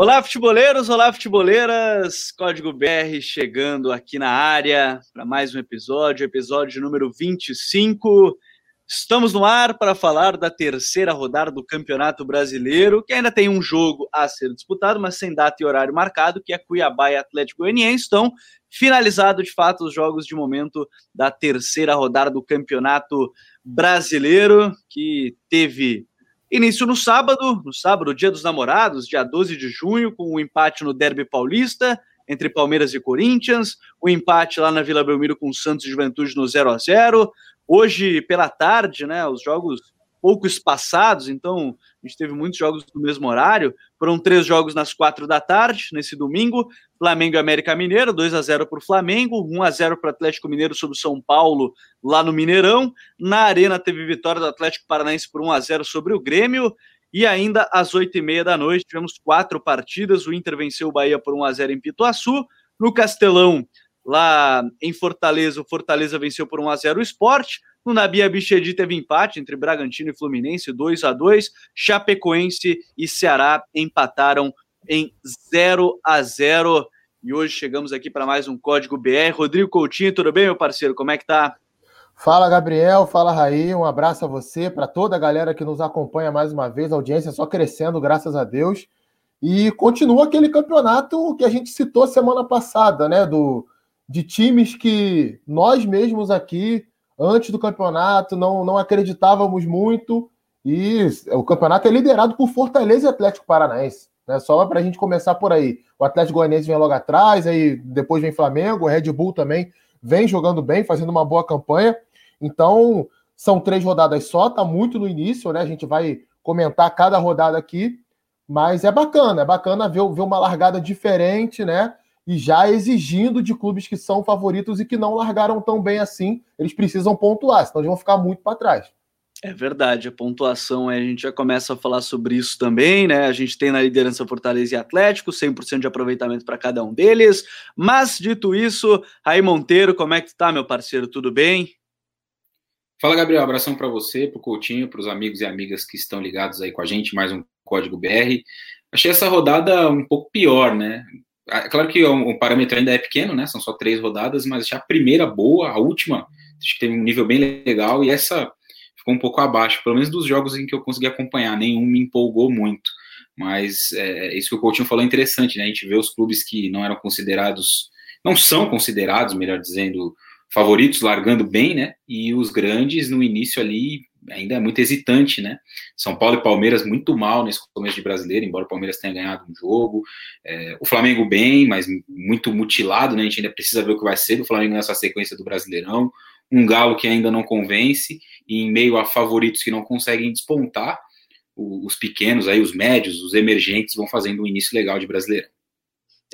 Olá, futeboleiros, olá, futeboleiras. Código BR chegando aqui na área para mais um episódio, episódio número 25. Estamos no ar para falar da terceira rodada do Campeonato Brasileiro, que ainda tem um jogo a ser disputado, mas sem data e horário marcado, que é Cuiabá e Atlético Goianiense. Estão finalizado de fato os jogos de momento da terceira rodada do Campeonato Brasileiro, que teve Início no sábado, no sábado, dia dos namorados, dia 12 de junho, com o um empate no Derby Paulista entre Palmeiras e Corinthians, o um empate lá na Vila Belmiro com o Santos e Juventude no 0 a 0 Hoje, pela tarde, né, os jogos pouco espaçados, então a gente teve muitos jogos no mesmo horário. Foram três jogos nas quatro da tarde, nesse domingo. Flamengo e América Mineiro, 2 a 0 para o Flamengo, 1 a 0 para o Atlético Mineiro sobre o São Paulo, lá no Mineirão. Na Arena teve vitória do Atlético Paranaense por 1 a 0 sobre o Grêmio. E ainda às 8h30 da noite tivemos quatro partidas. O Inter venceu o Bahia por 1 a 0 em Pituaçu. No Castelão, lá em Fortaleza, o Fortaleza venceu por 1 a 0 o Esporte. No Nabia Bichedi teve empate entre Bragantino e Fluminense, 2 a 2 Chapecoense e Ceará empataram em 0 a 0 E hoje chegamos aqui para mais um Código BR. Rodrigo Coutinho, tudo bem, meu parceiro? Como é que tá? Fala, Gabriel. Fala, Raí. Um abraço a você, para toda a galera que nos acompanha mais uma vez. A audiência só crescendo, graças a Deus. E continua aquele campeonato que a gente citou semana passada, né? Do, de times que nós mesmos aqui antes do campeonato, não, não acreditávamos muito. E o campeonato é liderado por Fortaleza e Atlético Paranaense. Né? Só para a gente começar por aí. O Atlético Goianiense vem logo atrás, aí depois vem Flamengo, o Red Bull também vem jogando bem, fazendo uma boa campanha. Então, são três rodadas só, tá muito no início, né? A gente vai comentar cada rodada aqui, mas é bacana, é bacana ver, ver uma largada diferente, né? E já exigindo de clubes que são favoritos e que não largaram tão bem assim, eles precisam pontuar, senão eles vão ficar muito para trás. É verdade, a pontuação, a gente já começa a falar sobre isso também, né? A gente tem na liderança Fortaleza e Atlético, 100% de aproveitamento para cada um deles. Mas, dito isso, Raí Monteiro, como é que tá, meu parceiro? Tudo bem? Fala, Gabriel. Abração para você, para o Coutinho, para os amigos e amigas que estão ligados aí com a gente, mais um Código BR. Achei essa rodada um pouco pior, né? É claro que o, parâmetro ainda é pequeno, né? São só três rodadas, mas já a primeira boa, a última, acho que teve um nível bem legal, e essa ficou um pouco abaixo, pelo menos dos jogos em que eu consegui acompanhar, nenhum me empolgou muito. Mas é, isso que o Coutinho falou é interessante, né? A gente vê os clubes que não eram considerados, não são considerados, melhor dizendo, favoritos largando bem, né? E os grandes no início ali ainda é muito hesitante, né? São Paulo e Palmeiras muito mal nesse começo de brasileiro, embora o Palmeiras tenha ganhado um jogo. É, o Flamengo bem, mas muito mutilado, né? A gente ainda precisa ver o que vai ser do Flamengo nessa sequência do Brasileirão. Um Galo que ainda não convence, e em meio a favoritos que não conseguem despontar, os pequenos, aí os médios, os emergentes vão fazendo um início legal de Brasileirão.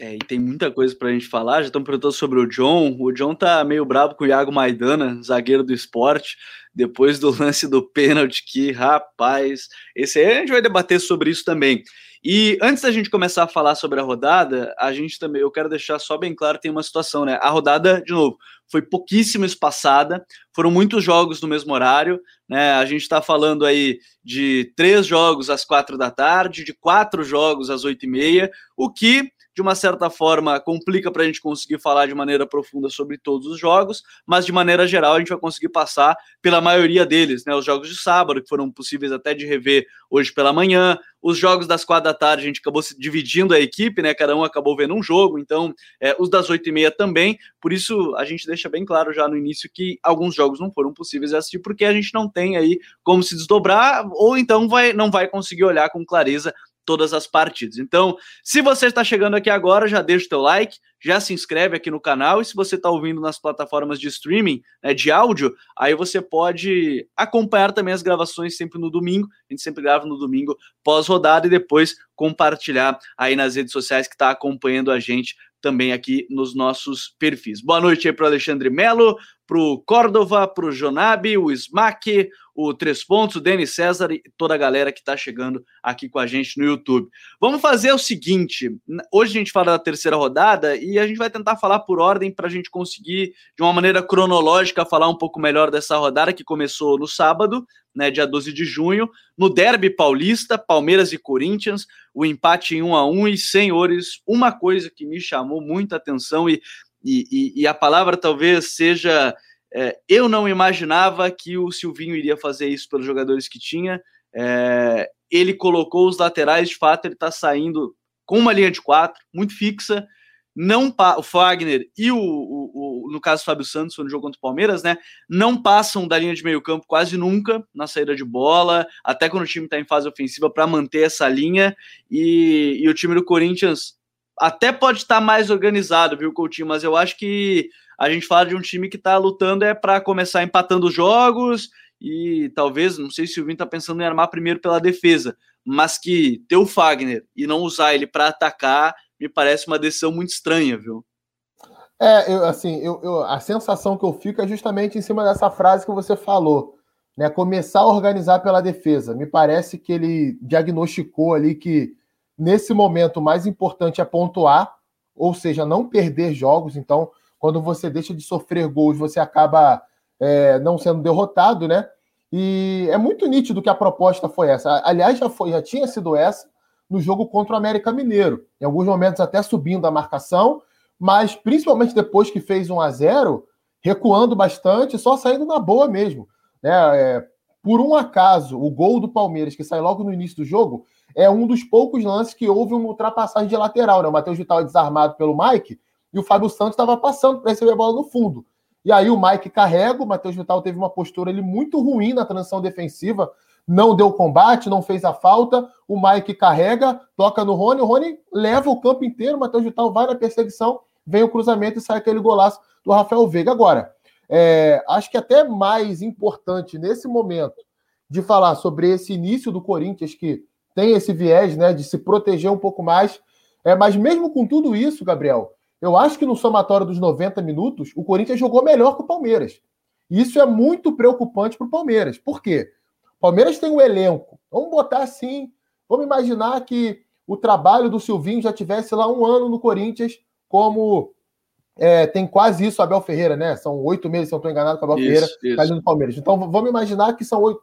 É, e tem muita coisa pra gente falar. Já estão perguntando sobre o John. O John tá meio bravo com o Iago Maidana, zagueiro do esporte, depois do lance do pênalti, que rapaz. Esse aí a gente vai debater sobre isso também. E antes da gente começar a falar sobre a rodada, a gente também, eu quero deixar só bem claro, tem uma situação, né? A rodada, de novo, foi pouquíssimo espaçada, foram muitos jogos no mesmo horário, né? A gente está falando aí de três jogos às quatro da tarde, de quatro jogos às oito e meia, o que de uma certa forma complica para a gente conseguir falar de maneira profunda sobre todos os jogos, mas de maneira geral a gente vai conseguir passar pela maioria deles, né? Os jogos de sábado, que foram possíveis até de rever hoje pela manhã, os jogos das quatro da tarde a gente acabou se dividindo a equipe, né? Cada um acabou vendo um jogo, então é, os das oito e meia também. Por isso a gente deixa bem claro já no início que alguns jogos não foram possíveis de assistir porque a gente não tem aí como se desdobrar ou então vai, não vai conseguir olhar com clareza todas as partidas. Então, se você está chegando aqui agora, já deixa o teu like, já se inscreve aqui no canal e se você está ouvindo nas plataformas de streaming, né, de áudio, aí você pode acompanhar também as gravações sempre no domingo. A gente sempre grava no domingo pós-rodada e depois compartilhar aí nas redes sociais que está acompanhando a gente também aqui nos nossos perfis. Boa noite aí para Alexandre Melo, para o Córdova, para o Jonabi, o Smack, o Três Pontos, o Denis César e toda a galera que está chegando aqui com a gente no YouTube. Vamos fazer o seguinte: hoje a gente fala da terceira rodada e a gente vai tentar falar por ordem para a gente conseguir, de uma maneira cronológica, falar um pouco melhor dessa rodada que começou no sábado, né, dia 12 de junho, no Derby Paulista, Palmeiras e Corinthians, o empate em 1 a 1 e senhores, uma coisa que me chamou muita atenção e, e, e a palavra talvez seja é, eu não imaginava que o Silvinho iria fazer isso pelos jogadores que tinha. É, ele colocou os laterais, de fato, ele está saindo com uma linha de quatro, muito fixa. Não o Fagner e o, o, o, no caso o Fábio Santos no jogo contra o Palmeiras, né? Não passam da linha de meio campo quase nunca na saída de bola, até quando o time está em fase ofensiva para manter essa linha. E, e o time do Corinthians até pode estar mais organizado, viu, Coutinho? Mas eu acho que a gente fala de um time que está lutando é para começar empatando jogos e talvez, não sei se o Vini está pensando em armar primeiro pela defesa, mas que ter o Fagner e não usar ele para atacar me parece uma decisão muito estranha, viu? É, eu, assim, eu, eu, a sensação que eu fico é justamente em cima dessa frase que você falou, né? Começar a organizar pela defesa. Me parece que ele diagnosticou ali que nesse momento o mais importante é pontuar, ou seja, não perder jogos. Então, quando você deixa de sofrer gols, você acaba é, não sendo derrotado, né? E é muito nítido que a proposta foi essa. Aliás, já, foi, já tinha sido essa no jogo contra o América Mineiro. Em alguns momentos até subindo a marcação, mas principalmente depois que fez 1 a 0 recuando bastante, só saindo na boa mesmo. Né? É, por um acaso, o gol do Palmeiras, que sai logo no início do jogo, é um dos poucos lances que houve uma ultrapassagem de lateral. Né? O Matheus Vital é desarmado pelo Mike, e o Fábio Santos estava passando para receber a bola no fundo. E aí o Mike carrega, o Matheus Vital teve uma postura ali muito ruim na transição defensiva, não deu combate, não fez a falta. O Mike carrega, toca no Rony, o Rony leva o campo inteiro, o Matheus Vital vai na perseguição, vem o cruzamento e sai aquele golaço do Rafael Veiga. Agora, é, acho que até mais importante nesse momento de falar sobre esse início do Corinthians, que tem esse viés né, de se proteger um pouco mais. É, mas mesmo com tudo isso, Gabriel, eu acho que no somatório dos 90 minutos, o Corinthians jogou melhor que o Palmeiras. E isso é muito preocupante para o Palmeiras. Por quê? O Palmeiras tem um elenco. Vamos botar assim. Vamos imaginar que o trabalho do Silvinho já tivesse lá um ano no Corinthians, como é, tem quase isso Abel Ferreira, né? São oito meses, se eu não estou enganado, com o Abel isso, Ferreira isso. no Palmeiras. Então vamos imaginar que são oito,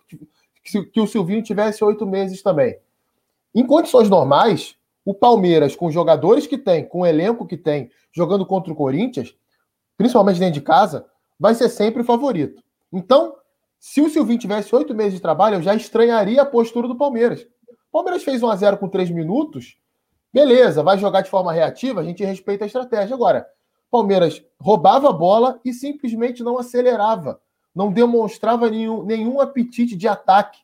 que o Silvinho tivesse oito meses também. Em condições normais, o Palmeiras, com os jogadores que tem, com o elenco que tem, jogando contra o Corinthians, principalmente dentro de casa, vai ser sempre o favorito. Então, se o Silvinho tivesse oito meses de trabalho, eu já estranharia a postura do Palmeiras. O Palmeiras fez 1 a 0 com três minutos, beleza, vai jogar de forma reativa, a gente respeita a estratégia. Agora, Palmeiras roubava a bola e simplesmente não acelerava, não demonstrava nenhum, nenhum apetite de ataque.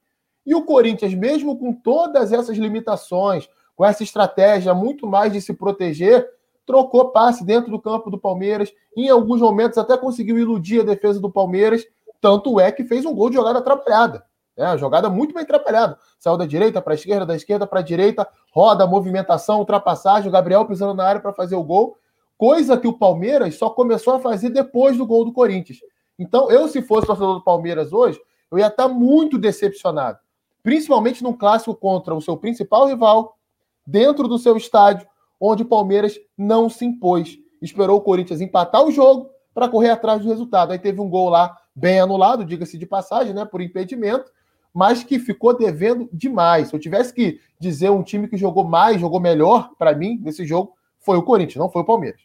E o Corinthians, mesmo com todas essas limitações, com essa estratégia muito mais de se proteger, trocou passe dentro do campo do Palmeiras. Em alguns momentos até conseguiu iludir a defesa do Palmeiras. Tanto é que fez um gol de jogada atrapalhada. É, jogada muito bem atrapalhada. Saiu da direita para a esquerda, da esquerda para a direita, roda, movimentação, ultrapassagem, o Gabriel pisando na área para fazer o gol. Coisa que o Palmeiras só começou a fazer depois do gol do Corinthians. Então, eu, se fosse torcedor do Palmeiras hoje, eu ia estar muito decepcionado. Principalmente num clássico contra o seu principal rival, dentro do seu estádio, onde o Palmeiras não se impôs. Esperou o Corinthians empatar o jogo para correr atrás do resultado. Aí teve um gol lá bem anulado, diga-se de passagem, né, por impedimento, mas que ficou devendo demais. Se eu tivesse que dizer um time que jogou mais, jogou melhor para mim nesse jogo, foi o Corinthians, não foi o Palmeiras.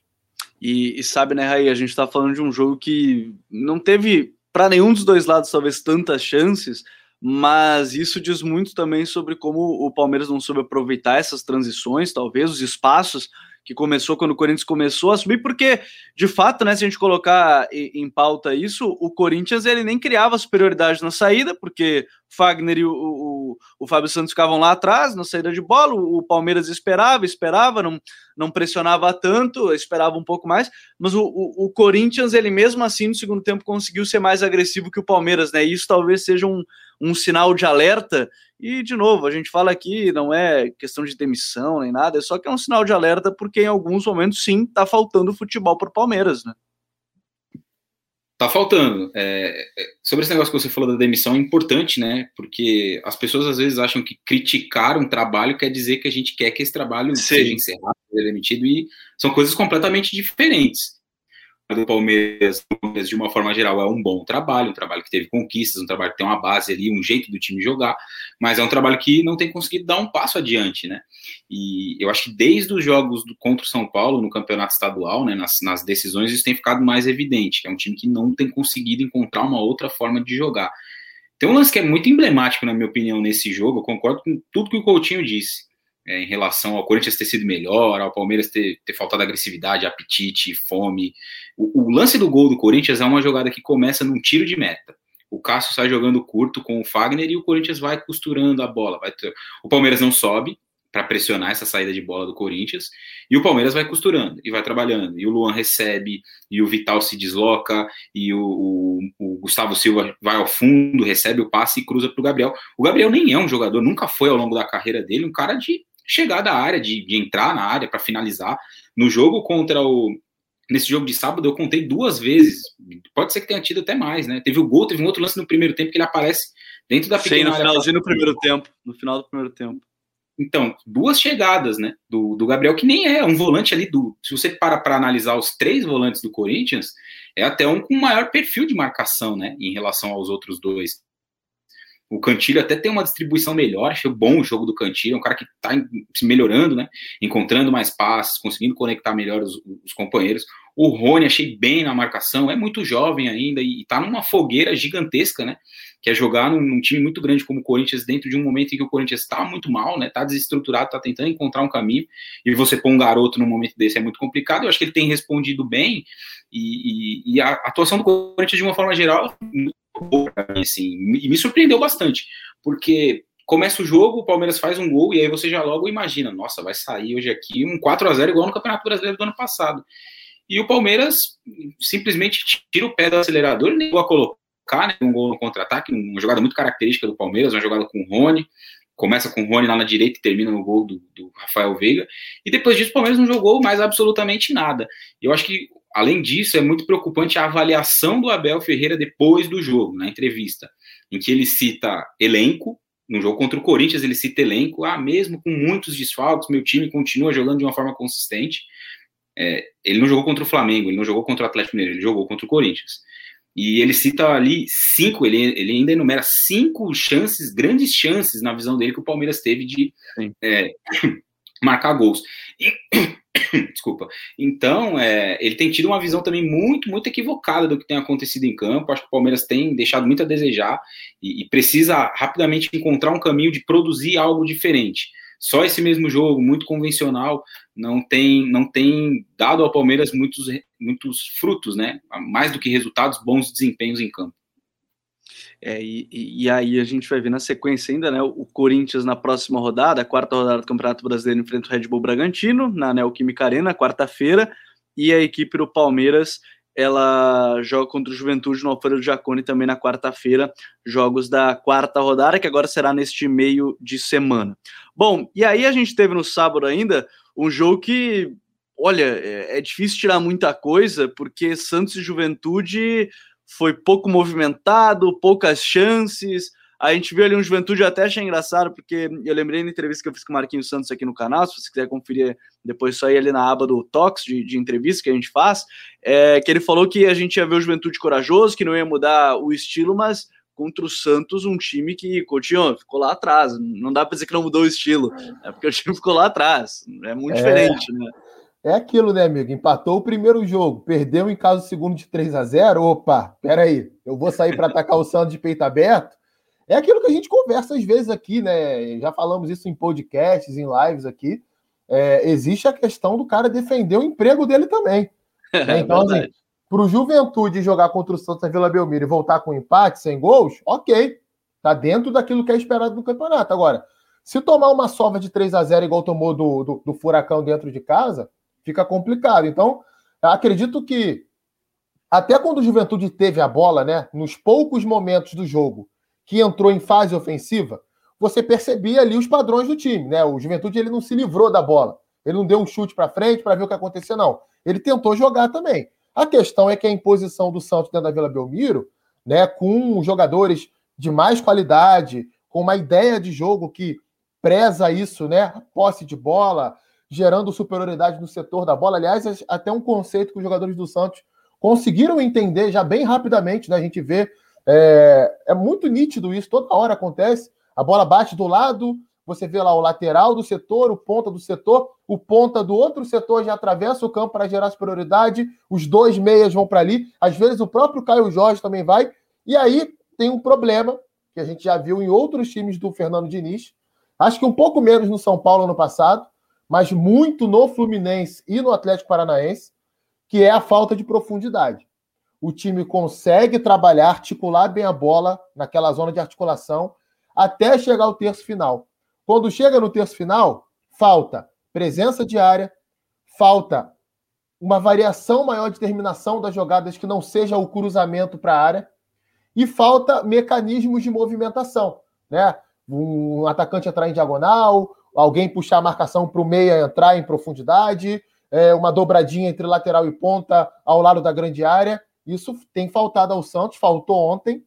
E, e sabe, né, Raí, a gente está falando de um jogo que não teve para nenhum dos dois lados talvez tantas chances, mas isso diz muito também sobre como o Palmeiras não soube aproveitar essas transições, talvez, os espaços que começou quando o Corinthians começou a subir, porque, de fato, né, se a gente colocar em pauta isso, o Corinthians ele nem criava superioridade na saída, porque Fagner e o, o, o Fábio Santos ficavam lá atrás na saída de bola, o, Palmeiras esperava, esperava, não, não pressionava tanto, esperava um pouco mais, mas o, o, o, Corinthians, ele mesmo assim, no segundo tempo, conseguiu ser mais agressivo que o Palmeiras, né? E isso talvez seja um, um sinal de alerta. E, de novo, a gente fala aqui, não é questão de demissão nem nada, é só que é um sinal de alerta, porque em alguns momentos, sim, tá faltando futebol para o Palmeiras, né? Tá faltando. É, é, sobre esse negócio que você falou da demissão, é importante, né? Porque as pessoas às vezes acham que criticar um trabalho quer dizer que a gente quer que esse trabalho Sim. seja encerrado, seja demitido, e são coisas completamente diferentes do Palmeiras, de uma forma geral, é um bom trabalho, um trabalho que teve conquistas, um trabalho que tem uma base ali, um jeito do time jogar, mas é um trabalho que não tem conseguido dar um passo adiante, né? E eu acho que desde os jogos do, contra o São Paulo no campeonato estadual, né, nas, nas decisões, isso tem ficado mais evidente, que é um time que não tem conseguido encontrar uma outra forma de jogar. Tem um lance que é muito emblemático, na minha opinião, nesse jogo, eu concordo com tudo que o Coutinho disse é, em relação ao Corinthians ter sido melhor, ao Palmeiras ter, ter faltado agressividade, apetite, fome. O, o, lance do gol do Corinthians é uma jogada que começa num tiro de meta. O Cássio sai jogando curto com o Fagner e o Corinthians vai costurando a bola. Vai ter... O Palmeiras não sobe para pressionar essa saída de bola do Corinthians e o Palmeiras vai costurando e vai trabalhando. E o Luan recebe, e o Vital se desloca, e o, o, o Gustavo Silva vai ao fundo, recebe o passe e cruza para o Gabriel. O Gabriel nem é um jogador, nunca foi ao longo da carreira dele um cara de chegar da área, de, de entrar na área para finalizar. No jogo contra o. Nesse jogo de sábado, eu contei duas vezes. Pode ser que tenha tido até mais, né? Teve o gol, teve um outro lance no primeiro tempo que ele aparece dentro da pequena Sim, no finalzinho do primeiro tempo. No final do primeiro tempo. Então, duas chegadas, né? Do, do Gabriel, que nem é um volante ali do. Se você para para analisar os três volantes do Corinthians, é até um com maior perfil de marcação, né? Em relação aos outros dois. O Cantilho até tem uma distribuição melhor, achei bom o jogo do Cantilho, é um cara que está se melhorando, né? Encontrando mais passes, conseguindo conectar melhor os, os, companheiros. O Rony achei bem na marcação, é muito jovem ainda e está numa fogueira gigantesca, né? Que é jogar num, num, time muito grande como o Corinthians dentro de um momento em que o Corinthians está muito mal, né? Está desestruturado, está tentando encontrar um caminho e você pôr um garoto num momento desse é muito complicado. Eu acho que ele tem respondido bem e, e, e a atuação do Corinthians de uma forma geral boa assim, e me surpreendeu bastante, porque começa o jogo, o Palmeiras faz um gol, e aí você já logo imagina, nossa, vai sair hoje aqui um 4 a 0 igual no Campeonato Brasileiro do ano passado. E o Palmeiras simplesmente tira o pé do acelerador, nem a colocar né, um gol no contra-ataque, uma jogada muito característica do Palmeiras, uma jogada com o Rony, começa com o Rony lá na direita e termina no gol do, do Rafael Veiga, e depois disso o Palmeiras não jogou mais absolutamente nada. Eu acho que Além disso, é muito preocupante a avaliação do Abel Ferreira depois do jogo, na entrevista, em que ele cita elenco, no jogo contra o Corinthians ele cita elenco, ah, mesmo com muitos desfalques, meu time continua jogando de uma forma consistente. É, ele não jogou contra o Flamengo, ele não jogou contra o Atlético Mineiro, ele jogou contra o Corinthians. E ele cita ali cinco, ele, ele ainda enumera cinco chances, grandes chances na visão dele que o Palmeiras teve de é, marcar gols. E Desculpa. Então, é, ele tem tido uma visão também muito, muito equivocada do que tem acontecido em campo. Acho que o Palmeiras tem deixado muito a desejar e, e precisa rapidamente encontrar um caminho de produzir algo diferente. Só esse mesmo jogo, muito convencional, não tem, não tem dado ao Palmeiras muitos, muitos frutos, né? Mais do que resultados, bons desempenhos em campo. É, e, e, aí a gente vai ver na sequência ainda, né? O Corinthians na próxima rodada, a quarta rodada do Campeonato Brasileiro enfrenta o Red Bull Bragantino na Neoquímica Arena, quarta-feira, e a equipe do Palmeiras ela joga contra o Juventude no Alfredo Jaconi também na quarta-feira, jogos da quarta rodada, que agora será neste meio de semana. Bom, e aí a gente teve no sábado ainda um jogo que, olha, é, é difícil tirar muita coisa, porque Santos e Juventude foi pouco movimentado, poucas chances. A gente viu ali um Juventude, eu até achei engraçado, porque eu lembrei na entrevista que eu fiz com o Marquinhos Santos aqui no canal, se você quiser conferir depois só ir ali na aba do Tox de, de entrevista que a gente faz, é, que ele falou que a gente ia ver o Juventude corajoso, que não ia mudar o estilo, mas contra o Santos, um time que, Coutinho, ficou lá atrás. Não dá para dizer que não mudou o estilo, é porque o time ficou lá atrás. É muito é. diferente, né? É aquilo, né, amigo? Empatou o primeiro jogo, perdeu em caso segundo de 3 a 0 Opa, peraí, eu vou sair para atacar o Santos de peito aberto. É aquilo que a gente conversa às vezes aqui, né? Já falamos isso em podcasts, em lives aqui. É, existe a questão do cara defender o emprego dele também. Né? Então, é assim, para o Juventude jogar contra o Santos na Vila Belmiro e voltar com empate, sem gols, ok. Tá dentro daquilo que é esperado no campeonato. Agora, se tomar uma sova de 3 a 0 igual tomou do, do, do Furacão dentro de casa, fica complicado. Então, acredito que até quando o Juventude teve a bola, né, nos poucos momentos do jogo que entrou em fase ofensiva, você percebia ali os padrões do time, né? O Juventude ele não se livrou da bola. Ele não deu um chute para frente para ver o que acontecia não. Ele tentou jogar também. A questão é que a imposição do Santos dentro da Vila Belmiro, né, com jogadores de mais qualidade, com uma ideia de jogo que preza isso, né, posse de bola, gerando superioridade no setor da bola. Aliás, até um conceito que os jogadores do Santos conseguiram entender já bem rapidamente, né? A gente vê, é, é muito nítido isso, toda hora acontece. A bola bate do lado, você vê lá o lateral do setor, o ponta do setor, o ponta do outro setor já atravessa o campo para gerar superioridade, os dois meias vão para ali, às vezes o próprio Caio Jorge também vai, e aí tem um problema que a gente já viu em outros times do Fernando Diniz, acho que um pouco menos no São Paulo ano passado, mas muito no Fluminense e no Atlético Paranaense, que é a falta de profundidade. O time consegue trabalhar, articular bem a bola naquela zona de articulação até chegar ao terço final. Quando chega no terço final, falta presença de área, falta uma variação maior de terminação das jogadas que não seja o cruzamento para a área e falta mecanismos de movimentação, né? Um atacante entrar em diagonal, alguém puxar a marcação para o meia entrar em profundidade, é, uma dobradinha entre lateral e ponta ao lado da grande área. Isso tem faltado ao Santos, faltou ontem,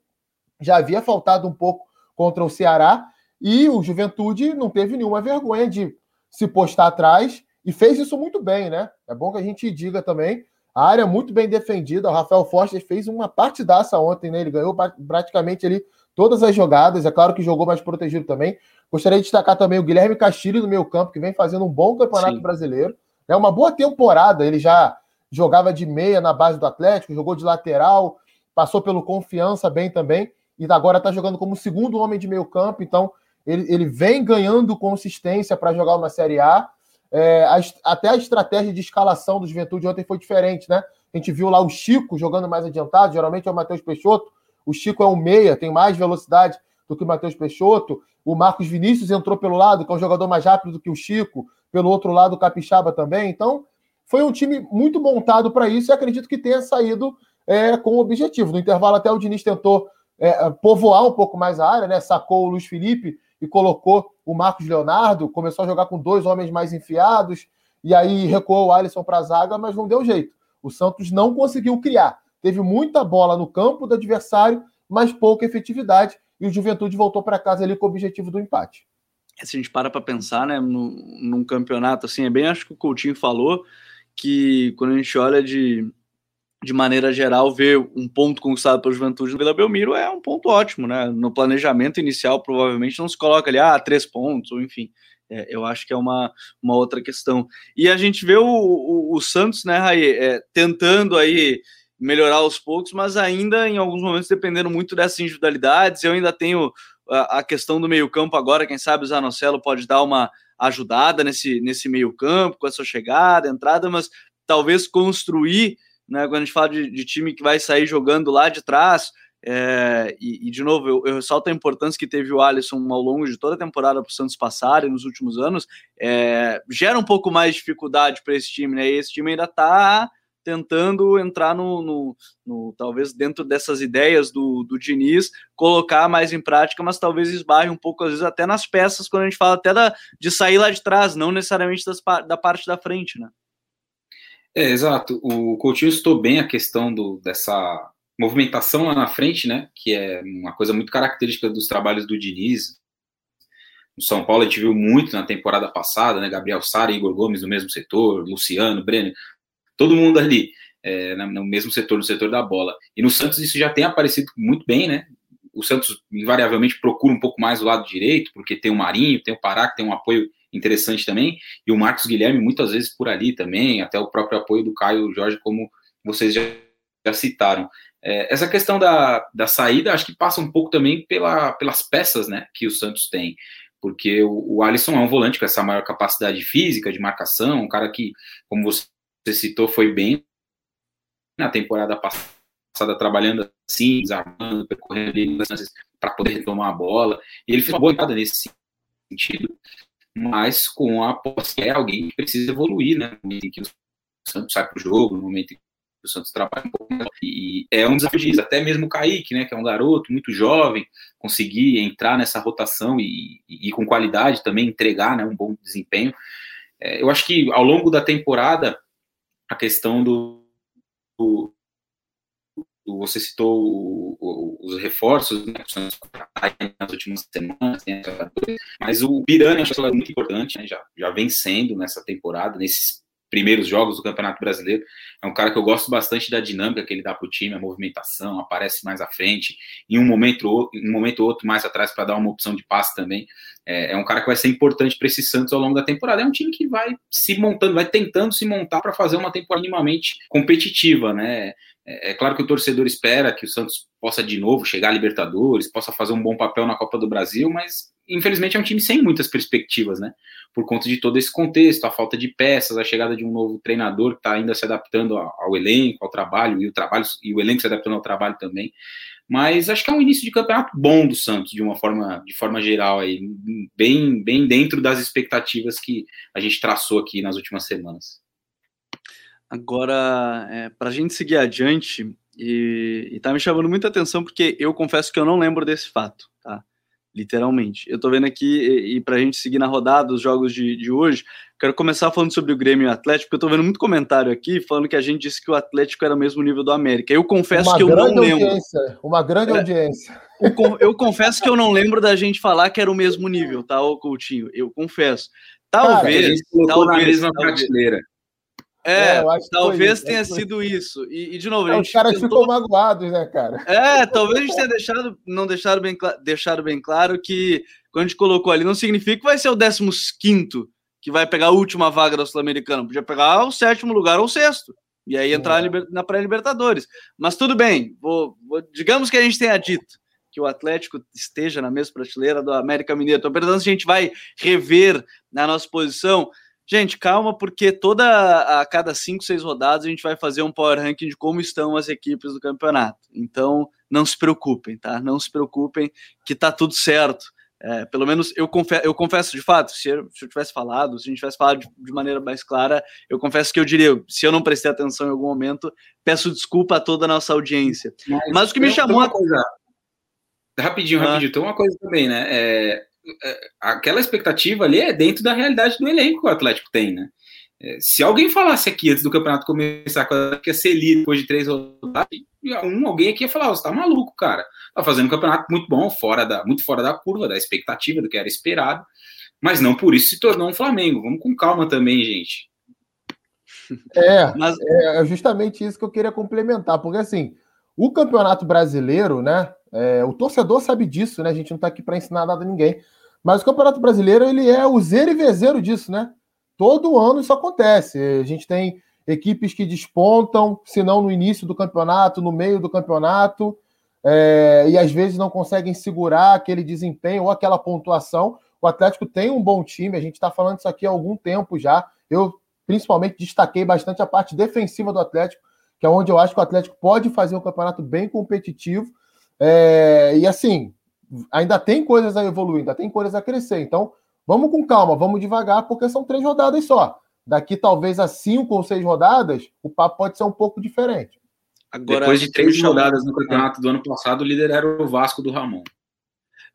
já havia faltado um pouco contra o Ceará, e o Juventude não teve nenhuma vergonha de se postar atrás e fez isso muito bem, né? É bom que a gente diga também. A área muito bem defendida. O Rafael Foster fez uma partidaça ontem, né? Ele ganhou praticamente ali todas as jogadas. É claro que jogou mais protegido também. Gostaria de destacar também o Guilherme Castilho no meio campo, que vem fazendo um bom campeonato Sim. brasileiro. É uma boa temporada. Ele já jogava de meia na base do Atlético, jogou de lateral, passou pelo confiança bem também, e agora está jogando como segundo homem de meio campo. Então, ele, ele vem ganhando consistência para jogar uma Série A. É, a, até a estratégia de escalação do Juventude ontem foi diferente, né? A gente viu lá o Chico jogando mais adiantado, geralmente é o Matheus Peixoto. O Chico é um meia, tem mais velocidade do que o Matheus Peixoto. O Marcos Vinícius entrou pelo lado, que é um jogador mais rápido do que o Chico. Pelo outro lado, o Capixaba também. Então, foi um time muito montado para isso e acredito que tenha saído é, com o objetivo. No intervalo, até o Diniz tentou é, povoar um pouco mais a área, né? Sacou o Luiz Felipe e colocou o Marcos Leonardo, começou a jogar com dois homens mais enfiados, e aí recuou o Alisson para a zaga, mas não deu jeito. O Santos não conseguiu criar. Teve muita bola no campo do adversário, mas pouca efetividade e o Juventude voltou para casa ali com o objetivo do empate. Se a gente para para pensar, né, num, num, campeonato assim, é bem acho que o Coutinho falou que quando a gente olha de, de maneira geral, ver um ponto conquistado pela Juventude no Vila Belmiro é um ponto ótimo, né? No planejamento inicial, provavelmente não se coloca ali, ah, três pontos, ou enfim. É, eu acho que é uma, uma outra questão. E a gente vê o, o, o Santos, né, Raí, é, tentando aí melhorar aos poucos, mas ainda em alguns momentos dependendo muito dessas individualidades. Eu ainda tenho a, a questão do meio-campo agora, quem sabe o Zanocelo pode dar uma ajudada nesse, nesse meio-campo, com essa chegada, entrada, mas talvez construir, né, quando a gente fala de, de time que vai sair jogando lá de trás. É, e, e, de novo, eu, eu, ressalto a importância que teve o Alisson ao longo de toda a temporada para o Santos passar e nos últimos anos. É, gera um pouco mais de dificuldade para esse time, né? E esse time ainda está tentando entrar no, no, no, talvez dentro dessas ideias do, do Diniz, colocar mais em prática, mas talvez esbarre um pouco, às vezes, até nas peças, quando a gente fala até da, de sair lá de trás, não necessariamente das, da parte da frente, né? É, exato. O Coutinho estou bem a questão do, dessa movimentação lá na frente, né? Que é uma coisa muito característica dos trabalhos do Diniz. No São Paulo a gente viu muito na temporada passada, né? Gabriel Sara Igor Gomes no mesmo setor, Luciano, Breno, todo mundo ali é, no mesmo setor, no setor da bola. E no Santos isso já tem aparecido muito bem, né? O Santos invariavelmente procura um pouco mais o lado direito, porque tem o Marinho, tem o Pará, que tem um apoio interessante também, e o Marcos Guilherme muitas vezes por ali também, até o próprio apoio do Caio Jorge, como vocês já, já citaram. É, essa questão da, da saída, acho que passa um pouco também pela, pelas peças né, que o Santos tem porque o, o Alisson é um volante com essa maior capacidade física de marcação, um cara que, como você você citou foi bem na temporada passada, trabalhando assim, desarmando, percorrendo para poder retomar a bola. E ele fez uma boa entrada nesse sentido, mas com a posse é alguém que precisa evoluir, né? No momento em que o Santos sai para o jogo, no momento em que o Santos trabalha um pouco. E é um desafio disso. Até mesmo o Kaique, né? Que é um garoto muito jovem, conseguir entrar nessa rotação e, e, e com qualidade também entregar né, um bom desempenho. É, eu acho que ao longo da temporada a questão do, você citou os reforços né, nas últimas semanas, mas o Pirani acho que é muito importante, né, já, já vem sendo nessa temporada, nesses primeiros jogos do Campeonato Brasileiro. É um cara que eu gosto bastante da dinâmica que ele dá para o time, a movimentação, aparece mais à frente, em um momento, em um momento ou outro mais atrás para dar uma opção de passe também. É, é um cara que vai ser importante para esse Santos ao longo da temporada. É um time que vai se montando, vai tentando se montar para fazer uma temporada minimamente competitiva, né? É, é claro que o torcedor espera que o Santos possa de novo chegar à Libertadores, possa fazer um bom papel na Copa do Brasil, mas infelizmente é um time sem muitas perspectivas, né? Por conta de todo esse contexto, a falta de peças, a chegada de um novo treinador que está ainda se adaptando ao, elenco, ao trabalho, e o trabalho e o elenco se adaptando ao trabalho também. Mas acho que é um início de campeonato bom do Santos, de uma forma, de forma geral, aí, bem, bem dentro das expectativas que a gente traçou aqui nas últimas semanas. Agora, é, para a gente seguir adiante, e, e tá me chamando muita atenção porque eu confesso que eu não lembro desse fato, tá? Literalmente. Eu tô vendo aqui, e, e para a gente seguir na rodada os jogos de, de hoje, quero começar falando sobre o Grêmio e o Atlético, porque eu tô vendo muito comentário aqui falando que a gente disse que o Atlético era o mesmo nível do América. Eu confesso uma que eu não lembro. Uma grande é, audiência. Eu, eu confesso que eu não lembro da gente falar que era o mesmo nível, tá, ô Coutinho? Eu confesso. Talvez. Cara, talvez, na mesma prateleira. É, é talvez tenha sido isso. E, e de novo, é, os caras tentou... ficam magoados, né, cara? É, talvez a gente tenha deixado, não deixado bem, deixado bem claro que quando a gente colocou ali, não significa que vai ser o 15 que vai pegar a última vaga da Sul-Americana. Podia pegar o sétimo lugar ou o sexto. E aí entrar é. na pré-Libertadores. Mas tudo bem, vou, vou, digamos que a gente tenha dito que o Atlético esteja na mesma prateleira do América Mineiro. Estou perguntando se a gente vai rever na nossa posição. Gente, calma, porque toda a cada cinco, seis rodadas a gente vai fazer um power ranking de como estão as equipes do campeonato. Então, não se preocupem, tá? Não se preocupem que tá tudo certo. É, pelo menos eu confesso, eu confesso de fato, se eu, se eu tivesse falado, se a gente tivesse falado de, de, maneira mais clara, eu confesso que eu diria, se eu não prestei atenção em algum momento, peço desculpa a toda a nossa audiência. Mas, Mas o que me chamou. Uma coisa, rapidinho, ah. rapidinho, tem uma coisa também, né? É, aquela expectativa ali é dentro da realidade do elenco que o Atlético tem, né? É, se alguém falasse aqui antes do campeonato começar que ia ser líder depois de três rodadas, um, alguém aqui ia falar: você tá maluco, cara. Tá fazendo um campeonato muito bom, fora da, muito fora da curva, da expectativa, do que era esperado, mas não por isso se tornou um Flamengo. Vamos com calma também, gente. É, mas... é justamente isso que eu queria complementar, porque assim, o campeonato brasileiro, né? É, o torcedor sabe disso, né? A gente não tá aqui para ensinar nada a ninguém. Mas o Campeonato Brasileiro, ele é o zero e vezeiro disso, né? Todo ano isso acontece. A gente tem equipes que despontam, se não no início do campeonato, no meio do campeonato, é, e às vezes não conseguem segurar aquele desempenho ou aquela pontuação. O Atlético tem um bom time, a gente está falando isso aqui há algum tempo já. Eu, principalmente, destaquei bastante a parte defensiva do Atlético, que é onde eu acho que o Atlético pode fazer um campeonato bem competitivo. É, e assim, ainda tem coisas a evoluir, ainda tem coisas a crescer. Então, vamos com calma, vamos devagar, porque são três rodadas só. Daqui talvez a cinco ou seis rodadas, o papo pode ser um pouco diferente. Agora, Depois de três rodadas no campeonato do ano passado, o líder era o Vasco do Ramon.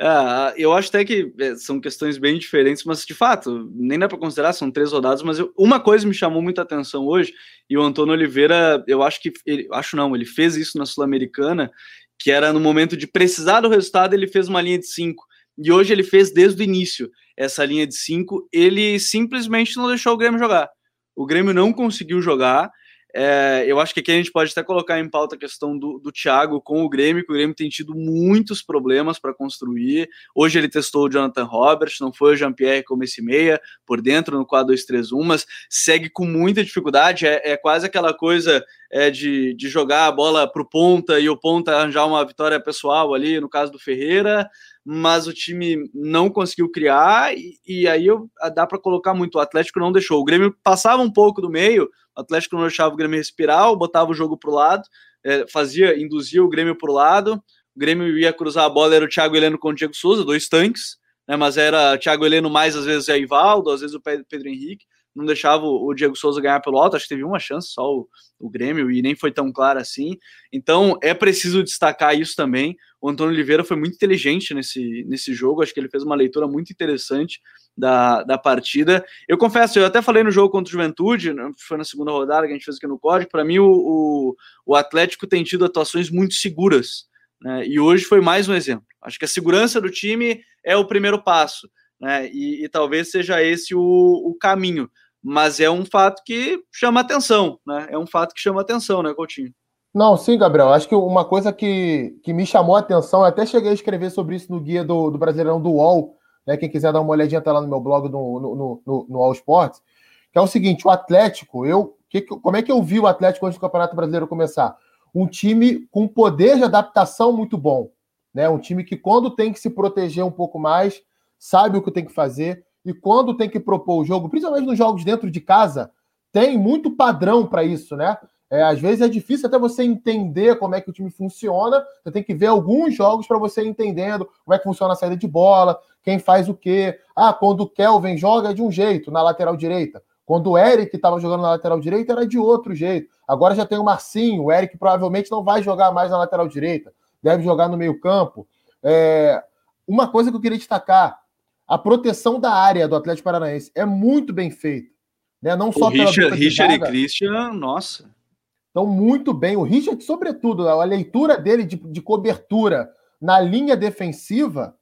É, eu acho até que é, são questões bem diferentes, mas de fato, nem dá para considerar, são três rodadas, mas eu, uma coisa me chamou muita atenção hoje, e o Antônio Oliveira, eu acho que, ele, acho não, ele fez isso na Sul-Americana, que era no momento de precisar do resultado, ele fez uma linha de cinco. E hoje ele fez desde o início essa linha de cinco. Ele simplesmente não deixou o Grêmio jogar. O Grêmio não conseguiu jogar. É, eu acho que aqui a gente pode até colocar em pauta a questão do, do Thiago com o Grêmio, que o Grêmio tem tido muitos problemas para construir. Hoje ele testou o Jonathan Roberts, não foi o Jean-Pierre como esse meia, por dentro no 4-2-3-1, mas segue com muita dificuldade. É, é quase aquela coisa é, de, de jogar a bola para o ponta e o ponta arranjar uma vitória pessoal ali, no caso do Ferreira, mas o time não conseguiu criar, e, e aí eu, dá para colocar muito. O Atlético não deixou. O Grêmio passava um pouco do meio, o Atlético não deixava o Grêmio respirar, botava o jogo para o lado, é, fazia, induzia o Grêmio para o lado, o Grêmio ia cruzar a bola, era o Thiago Heleno com o Diego Souza, dois tanques, né, mas era Thiago Heleno mais, às vezes, é Ivaldo, às vezes o Pedro Henrique, não deixava o Diego Souza ganhar pelo alto, acho que teve uma chance só o, o Grêmio e nem foi tão claro assim. Então é preciso destacar isso também. O Antônio Oliveira foi muito inteligente nesse, nesse jogo, acho que ele fez uma leitura muito interessante da, da partida. Eu confesso, eu até falei no jogo contra o Juventude, né, foi na segunda rodada que a gente fez aqui no Código, para mim o, o, o, Atlético tem tido atuações muito seguras, né, e hoje foi mais um exemplo. Acho que a segurança do time é o primeiro passo, né, e, e talvez seja esse o, o caminho, mas é um fato que chama atenção, né, é um fato que chama atenção, né, Coutinho? Não, sim, Gabriel. Acho que uma coisa que, que me chamou a atenção, até cheguei a escrever sobre isso no guia do, do Brasileirão do UOL, né? Quem quiser dar uma olhadinha, tá lá no meu blog no, no, no, no All Sports, que é o seguinte: o Atlético, eu. Que, como é que eu vi o Atlético antes do Campeonato Brasileiro começar? Um time com poder de adaptação muito bom. Né? Um time que, quando tem que se proteger um pouco mais, sabe o que tem que fazer. E quando tem que propor o jogo, principalmente nos jogos dentro de casa, tem muito padrão para isso, né? É, às vezes é difícil até você entender como é que o time funciona. Você tem que ver alguns jogos para você entendendo como é que funciona a saída de bola, quem faz o quê. Ah, quando o Kelvin joga é de um jeito na lateral direita. Quando o Eric estava jogando na lateral direita era de outro jeito. Agora já tem o Marcinho. O Eric provavelmente não vai jogar mais na lateral direita. Deve jogar no meio-campo. É... Uma coisa que eu queria destacar: a proteção da área do Atlético Paranaense é muito bem feita. Né? Não só o Richard, Richard e Christian, nossa. Então, muito bem. O Richard, sobretudo, a leitura dele de, de cobertura na linha defensiva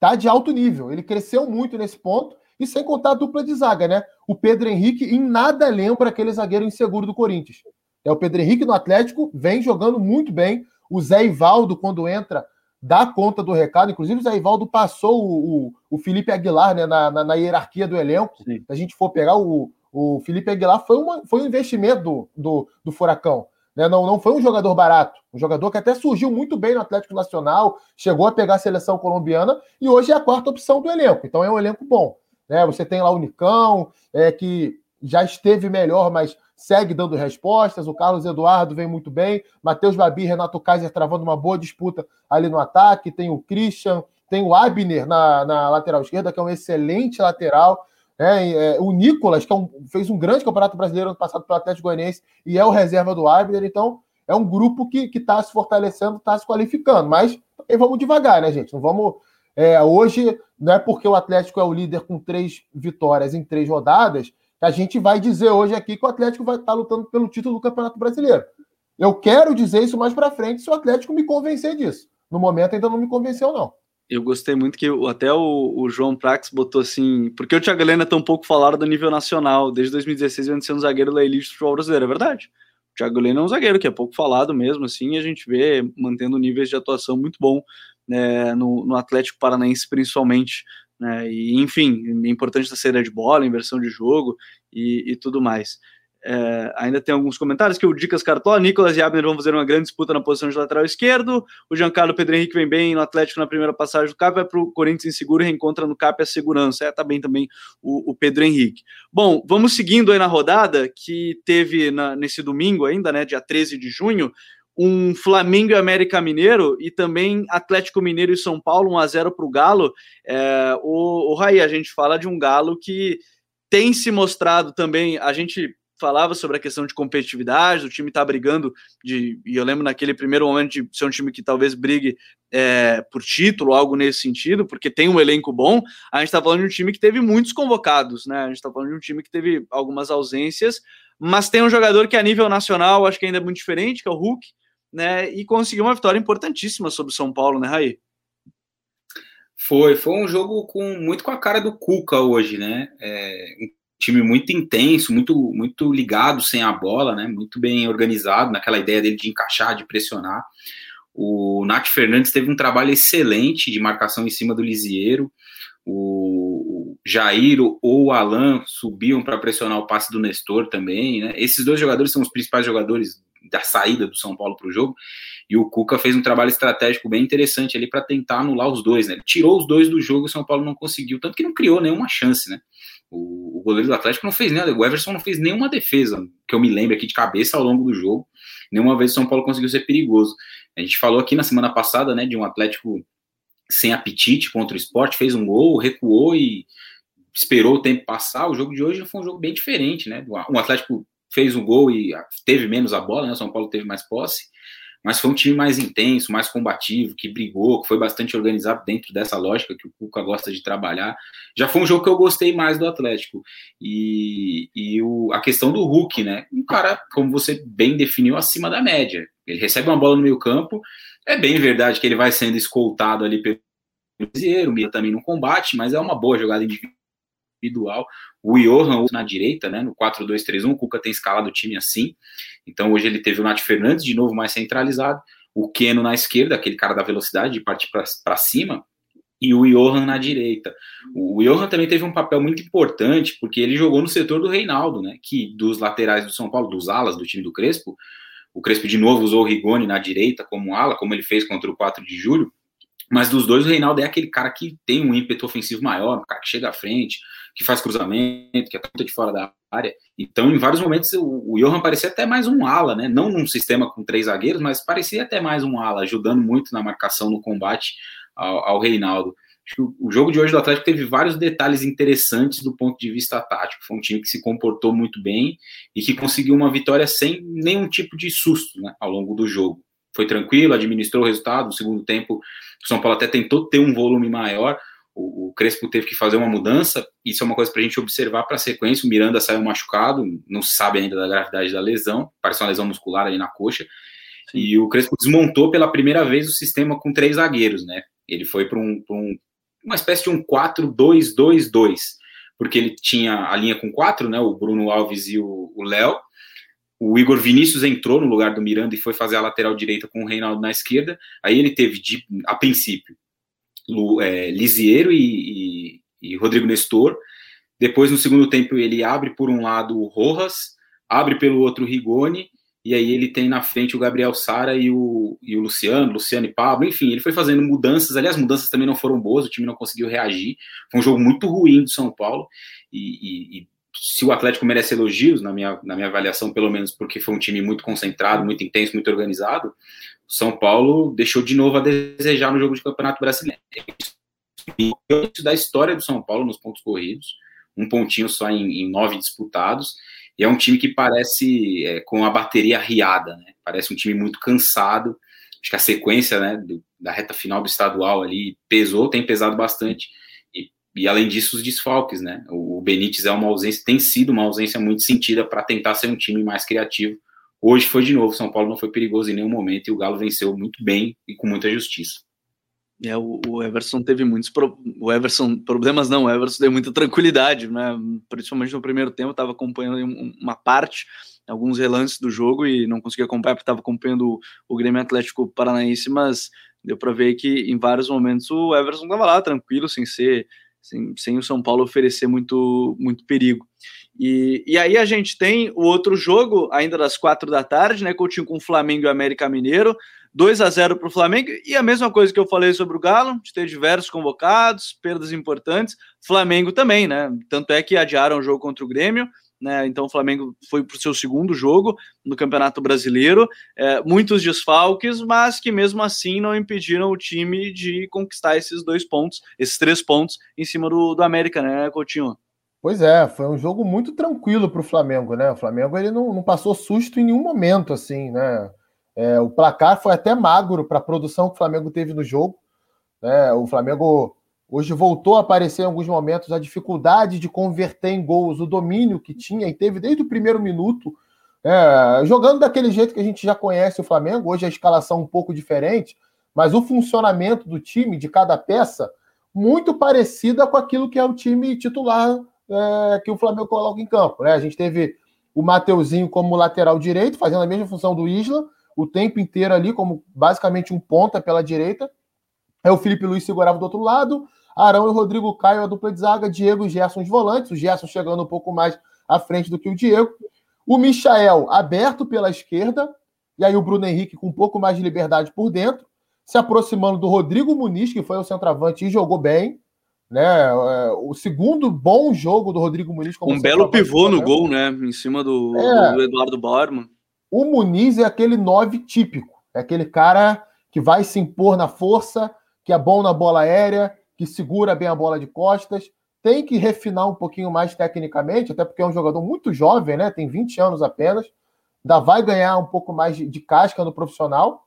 tá de alto nível. Ele cresceu muito nesse ponto. E sem contar a dupla de zaga, né? O Pedro Henrique em nada lembra aquele zagueiro inseguro do Corinthians. É o Pedro Henrique no Atlético, vem jogando muito bem. O Zé Ivaldo, quando entra, dá conta do recado. Inclusive, o Zé Ivaldo passou o, o, o Felipe Aguilar né, na, na, na, hierarquia do elenco. Sim. Se a gente for pegar o, o Felipe Aguilar foi, uma, foi um investimento do, do, do Furacão. Né? Não, não foi um jogador barato. Um jogador que até surgiu muito bem no Atlético Nacional, chegou a pegar a seleção colombiana e hoje é a quarta opção do elenco. Então é um elenco bom. Né? Você tem lá o Nicão, é, que já esteve melhor, mas segue dando respostas. O Carlos Eduardo vem muito bem. Matheus Babi, Renato Kaiser travando uma boa disputa ali no ataque. Tem o Christian, tem o Abner na, na lateral esquerda, que é um excelente lateral. É, é, o Nicolas, que é um, fez um grande campeonato brasileiro ano passado pelo Atlético Goianiense e é o reserva do Abner, então é um grupo que está se fortalecendo, está se qualificando. Mas vamos devagar, né, gente? Não vamos. É, hoje, não é porque o Atlético é o líder com três vitórias em três rodadas a gente vai dizer hoje aqui que o Atlético vai estar tá lutando pelo título do Campeonato Brasileiro. Eu quero dizer isso mais para frente se o Atlético me convencer disso. No momento ainda não me convenceu, não eu gostei muito que até o, o, João Prax botou assim, porque o Thiago Helena é tão pouco falado do nível nacional, desde 2016 vem sendo zagueiro da elite do futebol brasileiro, é verdade. O Thiago Helena é um zagueiro que é pouco falado mesmo, assim, a gente vê mantendo níveis de atuação muito bom né, no, no Atlético Paranaense principalmente, né, e enfim, é importante da saída de bola, inversão de jogo e, e tudo mais. É, ainda tem alguns comentários que o Dicas Cartola, Nicolas e Abner vão fazer uma grande disputa na posição de lateral esquerdo. O Giancarlo Pedro Henrique vem bem no Atlético na primeira passagem do CAP, vai para o Corinthians inseguro e reencontra no CAP a segurança. É, tá bem também o, o, Pedro Henrique. Bom, vamos seguindo aí na rodada que teve na, nesse domingo ainda, né, dia 13 de junho, um Flamengo e América Mineiro e também Atlético Mineiro e São Paulo, 1 a 0 para o Galo. É, o, o Raí, a gente fala de um Galo que tem se mostrado também, a gente falava sobre a questão de competitividade, o time tá brigando de, e eu lembro naquele primeiro momento de ser um time que talvez brigue é, por título, algo nesse sentido, porque tem um elenco bom. A gente tá falando de um time que teve muitos convocados, né? A gente tá falando de um time que teve algumas ausências, mas tem um jogador que a nível nacional acho que ainda é muito diferente, que é o Hulk, né? E conseguiu uma vitória importantíssima sobre o São Paulo, né, Raí? Foi, foi um jogo com muito com a cara do Cuca hoje, né? É, time muito intenso, muito muito ligado sem a bola, né? Muito bem organizado naquela ideia dele de encaixar, de pressionar. O Nath Fernandes teve um trabalho excelente de marcação em cima do Lisieiro. O Jair ou o Alan subiam para pressionar o passe do Nestor também, né? Esses dois jogadores são os principais jogadores da saída do São Paulo para o jogo. E o Cuca fez um trabalho estratégico bem interessante ali para tentar anular os dois, né? Ele tirou os dois do jogo e o São Paulo não conseguiu, tanto que não criou nenhuma chance, né? O, o, goleiro do Atlético não fez nada, o Everson não fez nenhuma defesa, que eu me lembro aqui de cabeça ao longo do jogo. Nenhuma vez o São Paulo conseguiu ser perigoso. A gente falou aqui na semana passada, né, de um Atlético sem apetite contra o esporte, fez um gol, recuou e esperou o tempo passar, o jogo de hoje foi um jogo bem diferente, né? O Atlético fez um gol e teve menos a bola, né? O São Paulo teve mais posse, mas foi um time mais intenso, mais combativo, que brigou, que foi bastante organizado dentro dessa lógica que o Cuca gosta de trabalhar. Já foi um jogo que eu gostei mais do Atlético. E, e o, a questão do Hulk, né? Um cara, como você bem definiu, acima da média. Ele recebe uma bola no meio campo, é bem verdade que ele vai sendo escoltado ali pelo Cruzeiro, Mira também no combate, mas é uma boa jogada individual. O Johan na direita, né, no 4-2-3-1, o Cuca tem escalado o time assim. Então hoje ele teve o Nath Fernandes de novo mais centralizado, o Keno na esquerda, aquele cara da velocidade de partir para cima, e o Johan na direita. O Johan também teve um papel muito importante, porque ele jogou no setor do Reinaldo, né, que dos laterais do São Paulo, dos alas do time do Crespo, o Crespo de novo usou o Rigoni na direita como ala, como ele fez contra o 4 de julho, mas dos dois, o Reinaldo é aquele cara que tem um ímpeto ofensivo maior, um cara que chega à frente, que faz cruzamento, que é de fora da área. Então, em vários momentos, o, o Johan parecia até mais um ala, né? Não num sistema com três zagueiros, mas parecia até mais um ala, ajudando muito na marcação, no combate ao, ao Reinaldo. Acho que o, o jogo de hoje do Atlético teve vários detalhes interessantes do ponto de vista tático. Foi um time que se comportou muito bem e que conseguiu uma vitória sem nenhum tipo de susto né, ao longo do jogo. Foi tranquilo, administrou o resultado. No segundo tempo, o São Paulo até tentou ter um volume maior, o, o Crespo teve que fazer uma mudança, isso é uma coisa para a gente observar para a sequência. O Miranda saiu machucado, não sabe ainda da gravidade da lesão, parece uma lesão muscular ali na coxa. Sim. E o Crespo desmontou pela primeira vez o sistema com três zagueiros, né? Ele foi para um, um, uma espécie de um 4-2-2-2, porque ele tinha a linha com quatro, né? O Bruno Alves e o Léo. O Igor Vinícius entrou no lugar do Miranda e foi fazer a lateral direita com o Reinaldo na esquerda. Aí ele teve, de, a princípio, é, Lisiero e, e, e, Rodrigo Nestor. Depois, no segundo tempo, ele abre por um lado o Rojas, abre pelo outro o Rigoni, e aí ele tem na frente o Gabriel Sara e o, e o Luciano, Luciano e Pablo, enfim, ele foi fazendo mudanças, aliás, mudanças também não foram boas, o time não conseguiu reagir, foi um jogo muito ruim do São Paulo, e, e se o Atlético merece elogios, na minha, na minha avaliação, pelo menos porque foi um time muito concentrado, muito intenso, muito organizado, são Paulo deixou de novo a desejar no jogo de Campeonato Brasileiro. Isso da história do São Paulo nos pontos corridos, um pontinho só em, em nove disputados, e é um time que parece é, com a bateria riada, né? Parece um time muito cansado. Acho que a sequência né, do, da reta final do estadual ali pesou, tem pesado bastante. E, além disso, os desfalques, né? O, Benítez é uma ausência, tem sido uma ausência muito sentida para tentar ser um time mais criativo Hoje foi de novo, São Paulo não foi perigoso em nenhum momento e o Galo venceu muito bem e com muita justiça. É, o, o Everson teve muitos pro, o Everson problemas não, o Everson teve muita tranquilidade, né? Principalmente no primeiro tempo, estava acompanhando uma parte, alguns relances do jogo e não conseguia acompanhar porque estava acompanhando o Grêmio Atlético Paranaense, mas deu para ver que em vários momentos o Everson estava lá tranquilo, sem ser sem, sem o São Paulo oferecer muito muito perigo. E, e aí a gente tem o outro jogo, ainda das quatro da tarde, né? Coutinho com Flamengo e América Mineiro. 2 a 0 para o Flamengo. E a mesma coisa que eu falei sobre o Galo, de ter diversos convocados, perdas importantes. Flamengo também, né? Tanto é que adiaram o jogo contra o Grêmio. Né, então o Flamengo foi para o seu segundo jogo no Campeonato Brasileiro, é, muitos desfalques, mas que mesmo assim não impediram o time de conquistar esses dois pontos, esses três pontos em cima do, do América, né, Coutinho? Pois é, foi um jogo muito tranquilo para o Flamengo, né? O Flamengo ele não, não, passou susto em nenhum momento, assim, né? É, o placar foi até magro para a produção que o Flamengo teve no jogo. Né? O Flamengo hoje voltou a aparecer em alguns momentos a dificuldade de converter em gols o domínio que tinha e teve desde o primeiro minuto, é, jogando daquele jeito que a gente já conhece o Flamengo. Hoje a escalação um pouco diferente, mas o funcionamento do time, de cada peça, muito parecida com aquilo que é o time titular é, que o Flamengo coloca em campo. Né? A gente teve o Mateuzinho como lateral direito, fazendo a mesma função do Isla, o tempo inteiro ali, como basicamente um ponta pela direita. Aí o Felipe Luiz segurava do outro lado, Arão e Rodrigo Caio, a dupla de zaga, Diego e Gerson os volantes, o Gerson chegando um pouco mais à frente do que o Diego. O Michael aberto pela esquerda, e aí o Bruno Henrique com um pouco mais de liberdade por dentro, se aproximando do Rodrigo Muniz, que foi o centroavante e jogou bem né? É, o segundo bom jogo do Rodrigo Muniz. um belo pivô no gol, né? Em cima do, é, do Eduardo Bauerman. O Muniz é aquele nove típico. É aquele cara que vai se impor na força, que é bom na bola aérea, que segura bem a bola de costas. tem que refinar um pouquinho mais tecnicamente, até porque é um jogador muito jovem, né? Tem 20 anos apenas, ainda vai ganhar um pouco mais de, de casca no profissional.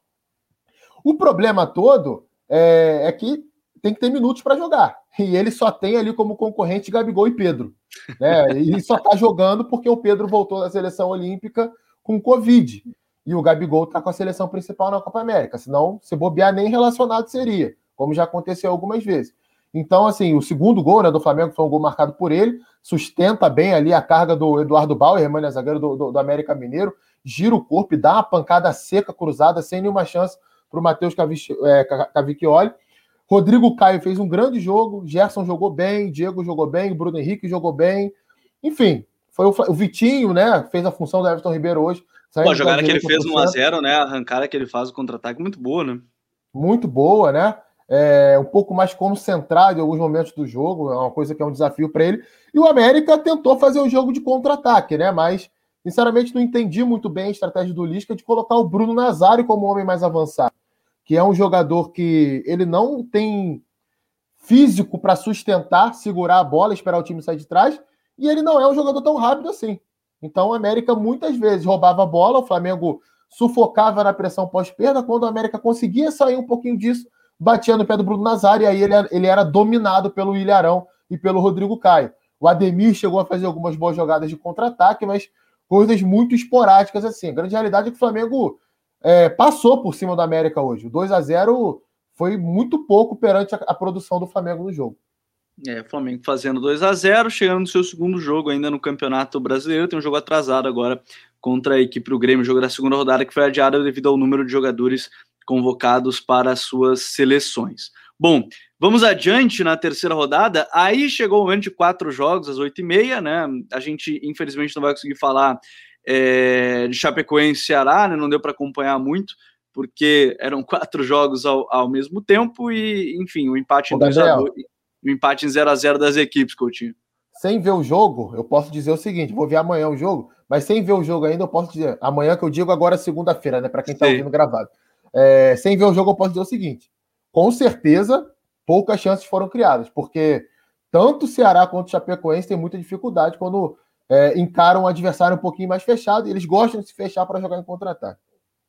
O problema todo é, é que tem que ter minutos para jogar. E ele só tem ali como concorrente Gabigol e Pedro. Né? E só está jogando porque o Pedro voltou da seleção olímpica com Covid. E o Gabigol está com a seleção principal na Copa América. Senão, se bobear, nem relacionado seria, como já aconteceu algumas vezes. Então, assim, o segundo gol né, do Flamengo foi um gol marcado por ele, sustenta bem ali a carga do Eduardo Bauer, mano, zagueiro do, do, do, América Mineiro, gira o corpo e dá uma pancada seca, cruzada, sem nenhuma chance para o Matheus é, Cavicchioli. Rodrigo Caio fez um grande jogo, Gerson jogou bem, Diego jogou bem, Bruno Henrique jogou bem. Enfim, foi o, o Vitinho, né? Fez a função do Everton Ribeiro hoje. Pô, a jogada que ele fez no 1x0, né? A arrancada que ele faz o contra-ataque, muito boa, né? Muito boa, né? É, um pouco mais concentrado em alguns momentos do jogo, é uma coisa que é um desafio para ele. E o América tentou fazer o jogo de contra-ataque, né? Mas, sinceramente, não entendi muito bem a estratégia do Lisca de colocar o Bruno Nazário como homem mais avançado, que é um jogador que ele não tem físico para sustentar, segurar a bola, esperar o time sair de trás, e ele não é um jogador tão rápido assim. Então, o América muitas vezes roubava a bola, o Flamengo sufocava na pressão pós-perda, quando o América conseguia sair um pouquinho disso, batia no pé do Bruno Nazário e aí ele, ele era dominado pelo Ilharão e pelo Rodrigo Caio. O Ademir chegou a fazer algumas boas jogadas de contra-ataque, mas coisas muito esporádicas assim. A grande realidade é que o Flamengo é, passou por cima do América hoje. O 2 a 0 foi muito pouco perante a, a produção do Flamengo no jogo. É, Flamengo fazendo 2 a 0 chegando no seu segundo jogo ainda no Campeonato Brasileiro. Tem um jogo atrasado agora contra a equipe do Grêmio, jogo da segunda rodada que foi adiado devido ao número de jogadores convocados para suas seleções. Bom, vamos adiante na terceira rodada. Aí chegou o momento de quatro jogos, às oito e meia, né? A gente, infelizmente, não vai conseguir falar é, de Chapecoense e Ceará, né? Não deu para acompanhar muito, porque eram quatro jogos ao, ao mesmo tempo e, enfim, o empate em 2 a 2 o empate em 0 a 0 das equipes, Coutinho. Sem ver o jogo, eu posso dizer o seguinte: vou ver amanhã o jogo, mas sem ver o jogo ainda, eu posso dizer. Amanhã que eu digo agora, segunda-feira, né? Para quem está ouvindo gravado. É, sem ver o jogo, eu posso dizer o seguinte: com certeza, poucas chances foram criadas, porque tanto o Ceará quanto o Chapecoense têm muita dificuldade quando é, encaram um adversário um pouquinho mais fechado e eles gostam de se fechar para jogar em contra-ataque.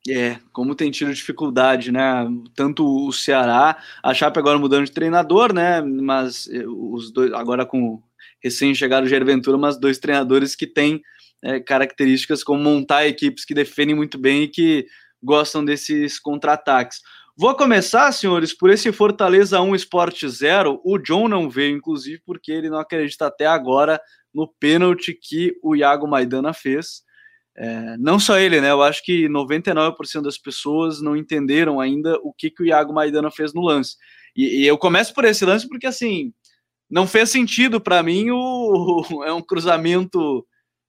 É, como tem tido dificuldade, né? Tanto o Ceará, a Chape agora mudando de treinador, né? Mas é, os dois, agora com recém-chegado Jair Ventura, mas dois treinadores que têm é, características como montar equipes que defendem muito bem e que gostam desses contra-ataques. Vou começar, senhores, por esse Fortaleza 1 Sport 0. O John não veio, inclusive, porque ele não acredita até agora no pênalti que o Iago Maidana fez. É, não só ele, né? Eu acho que 99% das pessoas não entenderam ainda o que, que o Iago Maidana fez no lance. E, e eu começo por esse lance porque, assim, não fez sentido para mim. O, é um cruzamento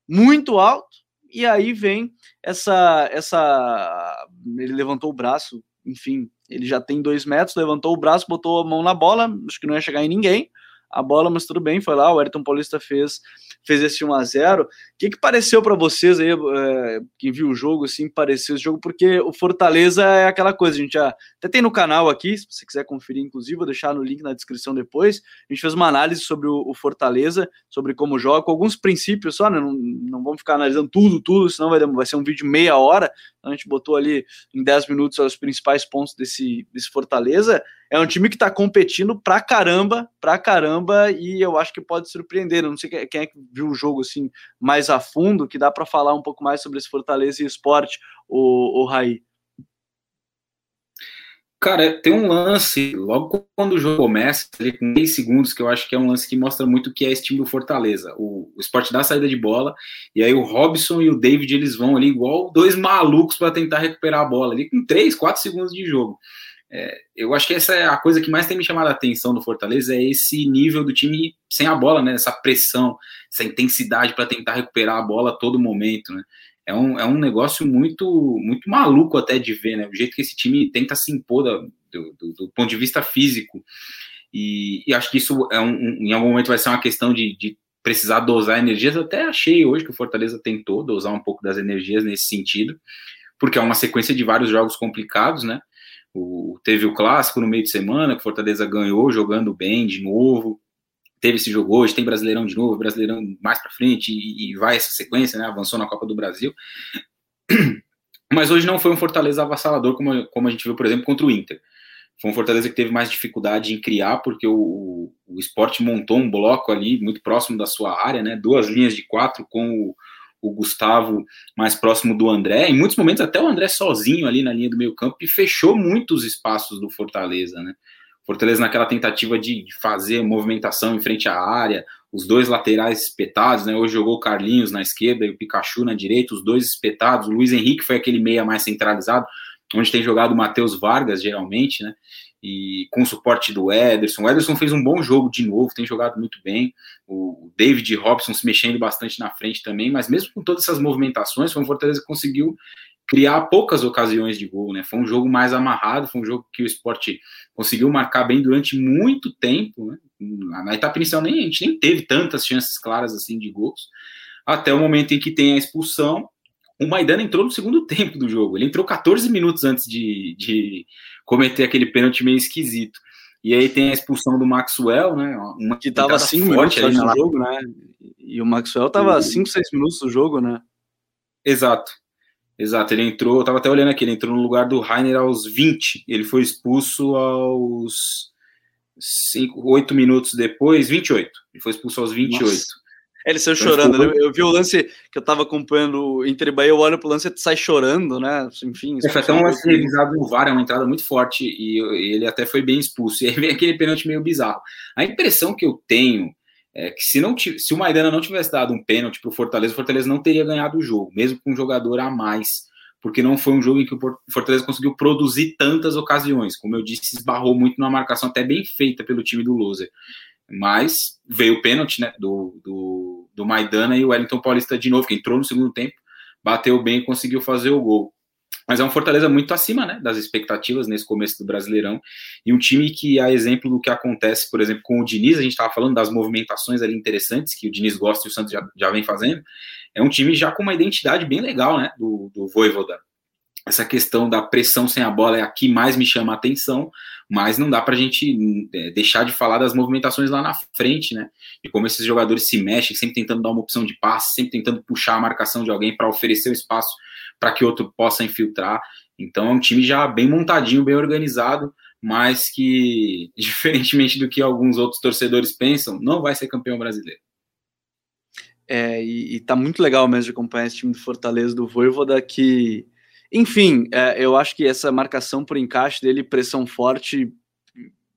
muito alto e aí vem essa essa ele levantou o braço, enfim, ele já tem dois metros, levantou o braço, botou a mão na bola, acho que não ia chegar em ninguém a bola, mas tudo bem, foi lá, o Ayrton Paulista fez fez esse 1 a 0 O que, que pareceu para vocês aí, é, quem viu o jogo, assim, pareceu esse jogo? Porque o Fortaleza é aquela coisa, a gente já até tem no canal aqui, se você quiser conferir, inclusive, vou deixar no link na descrição depois. A gente fez uma análise sobre o, o Fortaleza, sobre como joga, com alguns princípios só, né? Não, não vamos ficar analisando tudo, tudo, senão vai, vai ser um vídeo de meia hora. Então a gente botou ali em 10 minutos os principais pontos desse, desse Fortaleza. É um time que está competindo pra caramba, pra caramba, e eu acho que pode surpreender. Eu não sei quem é que viu o jogo assim mais a fundo, que dá para falar um pouco mais sobre esse Fortaleza e esporte, o, o Raí. Cara, tem um lance, logo quando o jogo começa, ali com 10 segundos, que eu acho que é um lance que mostra muito o que é esse time do Fortaleza. O, o esporte dá saída de bola, e aí o Robson e o David eles vão ali igual dois malucos para tentar recuperar a bola, ali com 3, 4 segundos de jogo. É, eu acho que essa é a coisa que mais tem me chamado a atenção do Fortaleza, é esse nível do time sem a bola, né? Essa pressão, essa intensidade para tentar recuperar a bola a todo momento, né? É um, é um negócio muito muito maluco até de ver, né? O jeito que esse time tenta se impor da, do, do, do, ponto de vista físico. E, e acho que isso é um, um, em algum momento vai ser uma questão de, de precisar dosar energias. Eu até achei hoje que o Fortaleza tentou dosar um pouco das energias nesse sentido, porque é uma sequência de vários jogos complicados, né? O, teve o clássico no meio de semana, que Fortaleza ganhou jogando bem de novo. teve esse jogo hoje, tem Brasileirão de novo, Brasileirão mais para frente e, e, vai essa sequência, né? Avançou na Copa do Brasil. Mas hoje não foi um Fortaleza avassalador como, como a gente viu, por exemplo, contra o Inter. Foi um Fortaleza que teve mais dificuldade em criar, porque o, o esporte montou um bloco ali muito próximo da sua área, né? Duas linhas de quatro com o, o Gustavo mais próximo do André. Em muitos momentos, até o André sozinho ali na linha do meio campo e fechou muitos espaços do Fortaleza, né? Fortaleza naquela tentativa de fazer movimentação em frente à área, os dois laterais espetados, né? Hoje jogou o Carlinhos na esquerda e o Pikachu na direita, os dois espetados. O Luiz Henrique foi aquele meia mais centralizado, onde tem jogado o Matheus Vargas, geralmente, né? E com o suporte do Ederson. O Ederson fez um bom jogo de novo, tem jogado muito bem. O David Robson se mexendo bastante na frente também, mas mesmo com todas essas movimentações, foi um Fortaleza que conseguiu criar poucas ocasiões de gol, né? Foi um jogo mais amarrado, foi um jogo que o esporte conseguiu marcar bem durante muito tempo, né? Na etapa inicial nem, a gente nem teve tantas chances claras assim de gols, até o momento em que tem a expulsão. O Maidana entrou no segundo tempo do jogo, ele entrou 14 minutos antes de, de cometer aquele pênalti meio esquisito. E aí tem a expulsão do Maxwell, né? Uma que tava 5 minutos no jogo, né? E o Maxwell tava 5, 6 minutos do jogo, né? Exato. Exato, ele entrou, eu tava até olhando aqui, ele entrou no lugar do Rainer aos 20, ele foi expulso aos 5, 8 minutos depois, 28. Ele foi expulso aos 28. Nossa. Ele saiu chorando, né? Eu vi o lance que eu tava acompanhando entre Bahia, eu olho pro lance e sai chorando, né? Enfim. É, foi até um lance revisado no VAR, é uma entrada muito forte e ele até foi bem expulso. E aí vem aquele pênalti meio bizarro. A impressão que eu tenho é que se, não se o Maidana não tivesse dado um pênalti para o Fortaleza, o Fortaleza não teria ganhado o jogo, mesmo com um jogador a mais, porque não foi um jogo em que o Fortaleza conseguiu produzir tantas ocasiões. Como eu disse, esbarrou muito numa marcação até bem feita pelo time do Loser. Mas veio o pênalti né, do, do, do Maidana e o Wellington Paulista de novo, que entrou no segundo tempo, bateu bem e conseguiu fazer o gol. Mas é um Fortaleza muito acima né, das expectativas nesse começo do Brasileirão. E um time que, a exemplo do que acontece, por exemplo, com o Diniz, a gente estava falando das movimentações ali interessantes que o Diniz gosta e o Santos já, já vem fazendo. É um time já com uma identidade bem legal né, do, do Voivoda. Essa questão da pressão sem a bola é a que mais me chama a atenção, mas não dá para a gente é, deixar de falar das movimentações lá na frente, né? E como esses jogadores se mexem, sempre tentando dar uma opção de passe, sempre tentando puxar a marcação de alguém para oferecer o espaço para que outro possa infiltrar. Então é um time já bem montadinho, bem organizado, mas que, diferentemente do que alguns outros torcedores pensam, não vai ser campeão brasileiro. É, e, e tá muito legal mesmo de acompanhar esse time do Fortaleza do Voivoda que, enfim, é, eu acho que essa marcação por encaixe dele, pressão forte,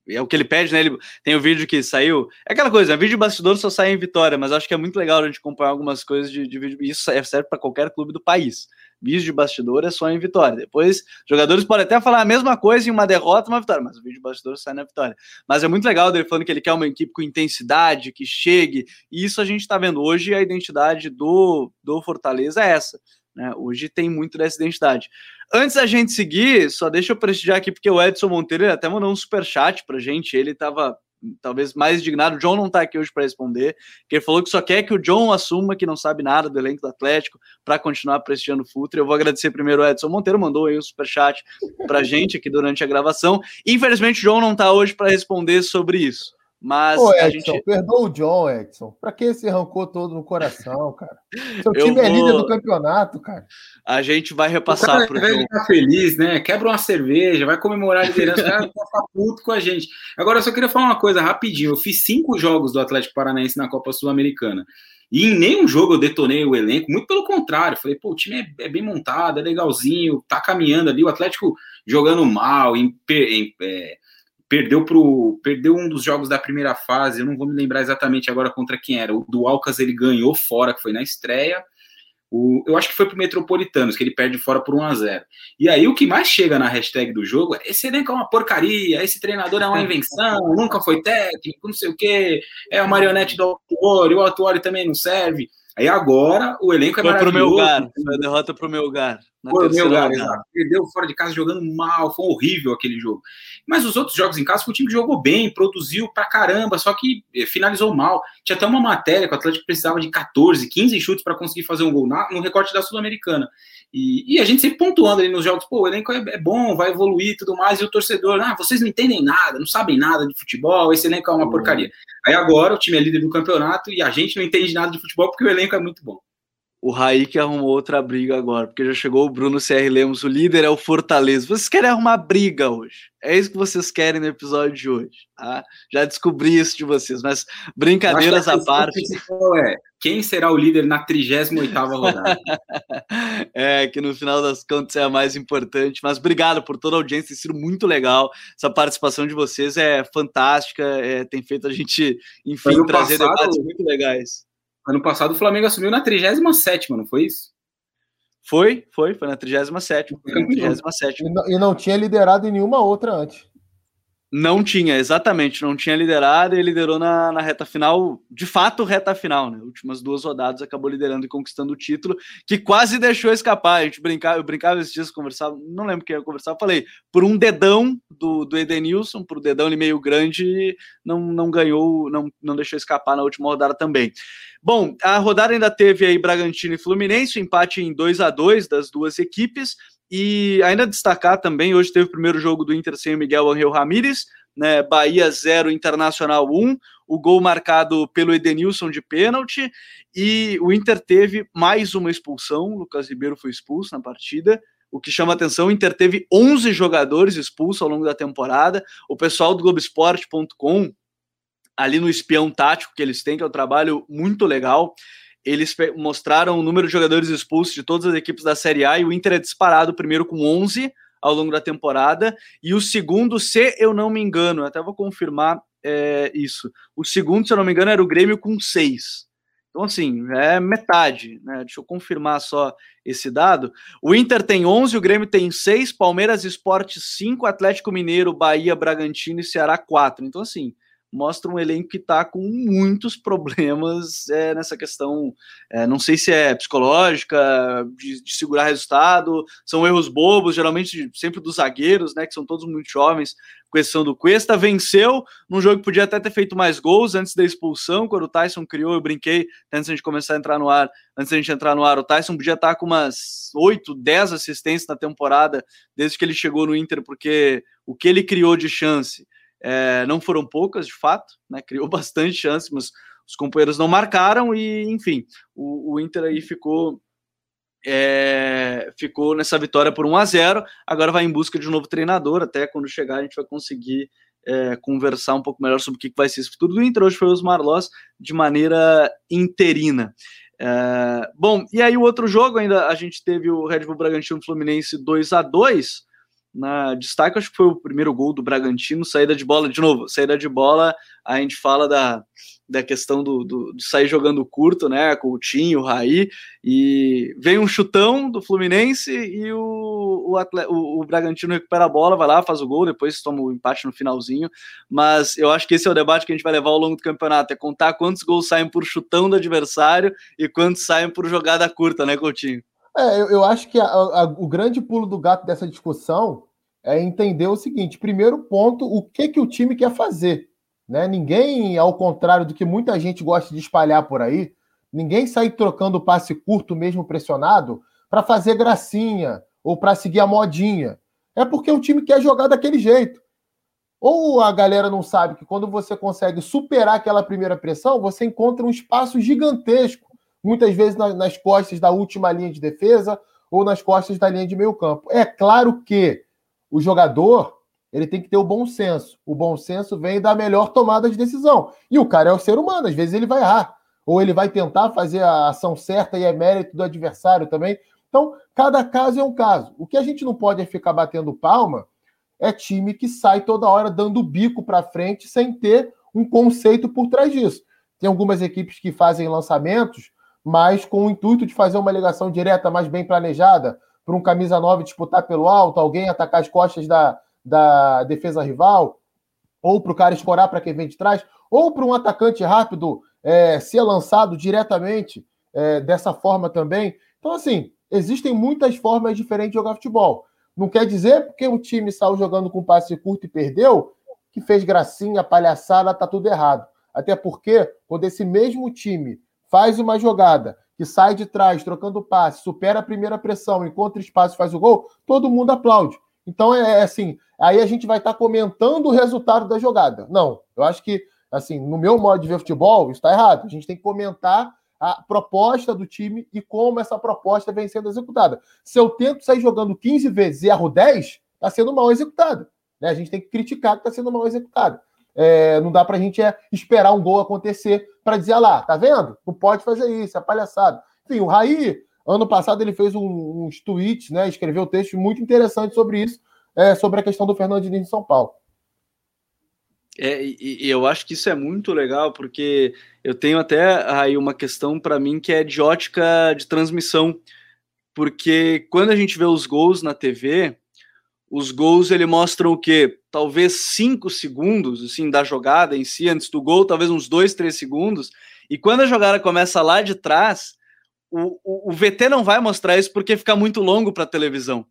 é o que ele pede, né? Ele, tem o um vídeo que saiu. É aquela coisa, vídeo de bastidor só sai em vitória, mas acho que é muito legal a gente acompanhar algumas coisas de, de vídeo. Isso é, serve para qualquer clube do país. Vídeo de bastidor é só em vitória. Depois, jogadores podem até falar a mesma coisa em uma derrota uma vitória, mas o vídeo de bastidor sai na vitória. Mas é muito legal dele falando que ele quer uma equipe com intensidade, que chegue. E isso a gente está vendo hoje. A identidade do, do Fortaleza é essa. Né? Hoje tem muito dessa identidade. Antes da gente seguir, só deixa eu prestigiar aqui, porque o Edson Monteiro até mandou um super chat pra gente. Ele estava talvez mais indignado. O John não está aqui hoje para responder, que ele falou que só quer que o John assuma que não sabe nada do elenco do Atlético para continuar prestigiando o Futre. Eu vou agradecer primeiro o Edson Monteiro, mandou aí o um superchat para gente aqui durante a gravação. Infelizmente, o John não está hoje para responder sobre isso. Mas Ô, Edson, a gente... perdoa o John, Edson. Pra que esse rancor todo no coração, cara? Seu time vou... é líder do campeonato, cara. A gente vai repassar para o John. Ficar feliz, né? Quebra uma cerveja, vai comemorar a liderança, o cara tá puto com a gente. Agora, eu só queria falar uma coisa rapidinho. Eu fiz cinco jogos do Atlético Paranaense na Copa Sul-Americana. E em nenhum jogo eu detonei o elenco, muito pelo contrário. Falei, pô, o time é, é bem montado, é legalzinho, tá caminhando ali. O Atlético jogando mal, em, em é, perdeu pro perdeu um dos jogos da primeira fase, eu não vou me lembrar exatamente agora contra quem era. O do Alcas ele ganhou fora, que foi na estreia. O, eu acho que foi pro Metropolitanos, que ele perde fora por 1 a 0 E aí o que mais chega na hashtag do jogo é esse elenco é uma porcaria, esse treinador é uma invenção, nunca foi técnico, não sei o que, é o marionete do Autuori, o Autuori também não serve. Aí agora o elenco é foi maravilhoso. Foi pro meu lugar, foi a derrota pro meu lugar. Foi o meu lugar, exato. Perdeu fora de casa jogando mal, foi horrível aquele jogo. Mas os outros jogos em casa foi o time que jogou bem, produziu pra caramba, só que eh, finalizou mal. Tinha até uma matéria que o Atlético precisava de 14, 15 chutes para conseguir fazer um gol na, no recorte da Sul-Americana. E, e, a gente sempre pontuando ali nos jogos, pô, o elenco é, é bom, vai evoluir e tudo mais, e o torcedor, ah, vocês não entendem nada, não sabem nada de futebol, esse elenco é uma uhum. porcaria. Aí agora o time é líder do campeonato e a gente não entende nada de futebol porque o elenco é muito bom. O Raí que arrumou outra briga agora, porque já chegou o Bruno CR Lemos, o líder é o Fortaleza. Vocês querem arrumar briga hoje? É isso que vocês querem no episódio de hoje. Tá? Já descobri isso de vocês, mas brincadeiras à parte. É, quem será o líder na 38 rodada? é, que no final das contas é a mais importante. Mas obrigado por toda a audiência, tem sido muito legal. Essa participação de vocês é fantástica, é, tem feito a gente, enfim, trazer passado, debates muito legais. Ano passado o Flamengo assumiu na 37, não foi isso? Foi, foi, foi na 37. Foi na 37. E, não, e não tinha liderado em nenhuma outra antes. Não tinha, exatamente, não tinha liderado e liderou na, na reta final, de fato, reta final, né? Últimas duas rodadas acabou liderando e conquistando o título, que quase deixou escapar. A gente brincava, eu brincava esses dias, conversava, não lembro quem eu conversava, falei, por um dedão do, do Edenilson, por um dedão ali meio grande, não, não ganhou, não, não deixou escapar na última rodada também. Bom, a rodada ainda teve aí Bragantino e Fluminense, um empate em 2 a 2 das duas equipes. E ainda destacar também, hoje teve o primeiro jogo do Inter sem o Miguel Angel Ramírez, né, Bahia 0, Internacional 1, um, o gol marcado pelo Edenilson de pênalti, e o Inter teve mais uma expulsão, Lucas Ribeiro foi expulso na partida, o que chama atenção, o Inter teve 11 jogadores expulsos ao longo da temporada, o pessoal do Globoesporte.com, ali no espião tático que eles têm, que é um trabalho muito legal, eles mostraram o número de jogadores expulsos de todas as equipes da Série A e o Inter é disparado primeiro com 11 ao longo da temporada e o segundo, se eu não me engano, até vou confirmar é, isso. O segundo, se eu não me engano, era o Grêmio com 6. Então, assim, é metade, né? Deixa eu confirmar só esse dado. O Inter tem 11, o Grêmio tem 6, Palmeiras Esporte 5, Atlético Mineiro, Bahia, Bragantino e Ceará 4. Então, assim, mostra um elenco que está com muitos problemas é, nessa questão. É, não sei se é psicológica, de, de, segurar resultado, são erros bobos, geralmente sempre dos zagueiros, né? Que são todos muito jovens. Questão do Cuesta venceu num jogo que podia até ter feito mais gols antes da expulsão, quando o Tyson criou, eu brinquei antes da gente começar a entrar no ar, antes da gente entrar no ar, o Tyson podia estar com umas 8, 10 assistências na temporada desde que ele chegou no Inter, porque o que ele criou de chance é, não foram poucas, de fato, né? Criou bastante chance, mas os companheiros não marcaram e, enfim, o, o Inter aí ficou é, ficou nessa vitória por 1 a 0 Agora vai em busca de um novo treinador. Até quando chegar, a gente vai conseguir é, conversar um pouco melhor sobre o que vai ser esse futuro do Inter. Hoje foi os Marlós de maneira interina. É, bom, e aí o outro jogo ainda a gente teve o Red Bull Bragantino Fluminense 2 a 2 na destaque, acho que foi o primeiro gol do Bragantino, saída de bola, de novo, saída de bola, a gente fala da, da questão do, do, de sair jogando curto, né, com o Tinho, o Raí, e vem um chutão do Fluminense e o, o, atleta, o, o, Bragantino recupera a bola, vai lá, faz o gol, depois toma o empate no finalzinho, mas eu acho que esse é o debate que a gente vai levar ao longo do campeonato, é contar quantos gols saem por chutão do adversário e quantos saem por jogada curta, né, Coutinho? É, eu, eu acho que a, a, o grande pulo do gato dessa discussão é entender o seguinte: primeiro ponto, o que, que o time quer fazer. Né? Ninguém, ao contrário do que muita gente gosta de espalhar por aí, ninguém sai trocando passe curto, mesmo pressionado, para fazer gracinha ou para seguir a modinha. É porque o time quer jogar daquele jeito. Ou a galera não sabe que quando você consegue superar aquela primeira pressão, você encontra um espaço gigantesco muitas vezes nas costas da última linha de defesa ou nas costas da linha de meio campo. É claro que o jogador ele tem que ter o bom senso. O bom senso vem da melhor tomada de decisão. E o cara é o ser humano, às vezes ele vai errar. Ou ele vai tentar fazer a ação certa e é mérito do adversário também. Então, cada caso é um caso. O que a gente não pode é ficar batendo palma é time que sai toda hora dando bico para frente sem ter um conceito por trás disso. Tem algumas equipes que fazem lançamentos mas com o intuito de fazer uma ligação direta mais bem planejada, para um camisa 9 disputar pelo alto, alguém atacar as costas da, da defesa rival, ou para o cara escorar para quem vem de trás, ou para um atacante rápido é, ser lançado diretamente. é, dessa forma também. Então, assim, existem muitas formas diferentes de jogar futebol. Não quer dizer porque o time saiu jogando com passe curto e perdeu, que fez gracinha, palhaçada, tá tudo errado. Até porque, quando esse mesmo time faz uma jogada que sai de trás, trocando passe, supera a primeira pressão, encontra espaço faz o gol, todo mundo aplaude. Então, é, é assim, aí a gente vai estar tá comentando o resultado da jogada. Não, eu acho que, assim, no meu modo de ver futebol, está errado. A gente tem que comentar a proposta do time e como essa proposta vem sendo executada. Se eu tento sair jogando 15 vezes e erro 10, está sendo mal executado. Né? A gente tem que criticar que está sendo mal executado. É, não dá para a gente é, esperar um gol acontecer para dizer, ah lá, tá vendo? Não pode fazer isso, é palhaçada. Enfim, o Raí, ano passado, ele fez um, uns tweets, né, escreveu um texto muito interessante sobre isso, é, sobre a questão do Fernando Diniz em São Paulo. É, e, eu acho que isso é muito legal, porque eu tenho até aí uma questão para mim que é de ótica de transmissão, porque quando a gente vê os gols na TV, os gols ele mostram o quê? Talvez cinco segundos assim da jogada em si antes do gol, talvez uns dois, três segundos. E quando a jogada começa lá de trás, o, o, o VT não vai mostrar isso porque fica muito longo para a televisão.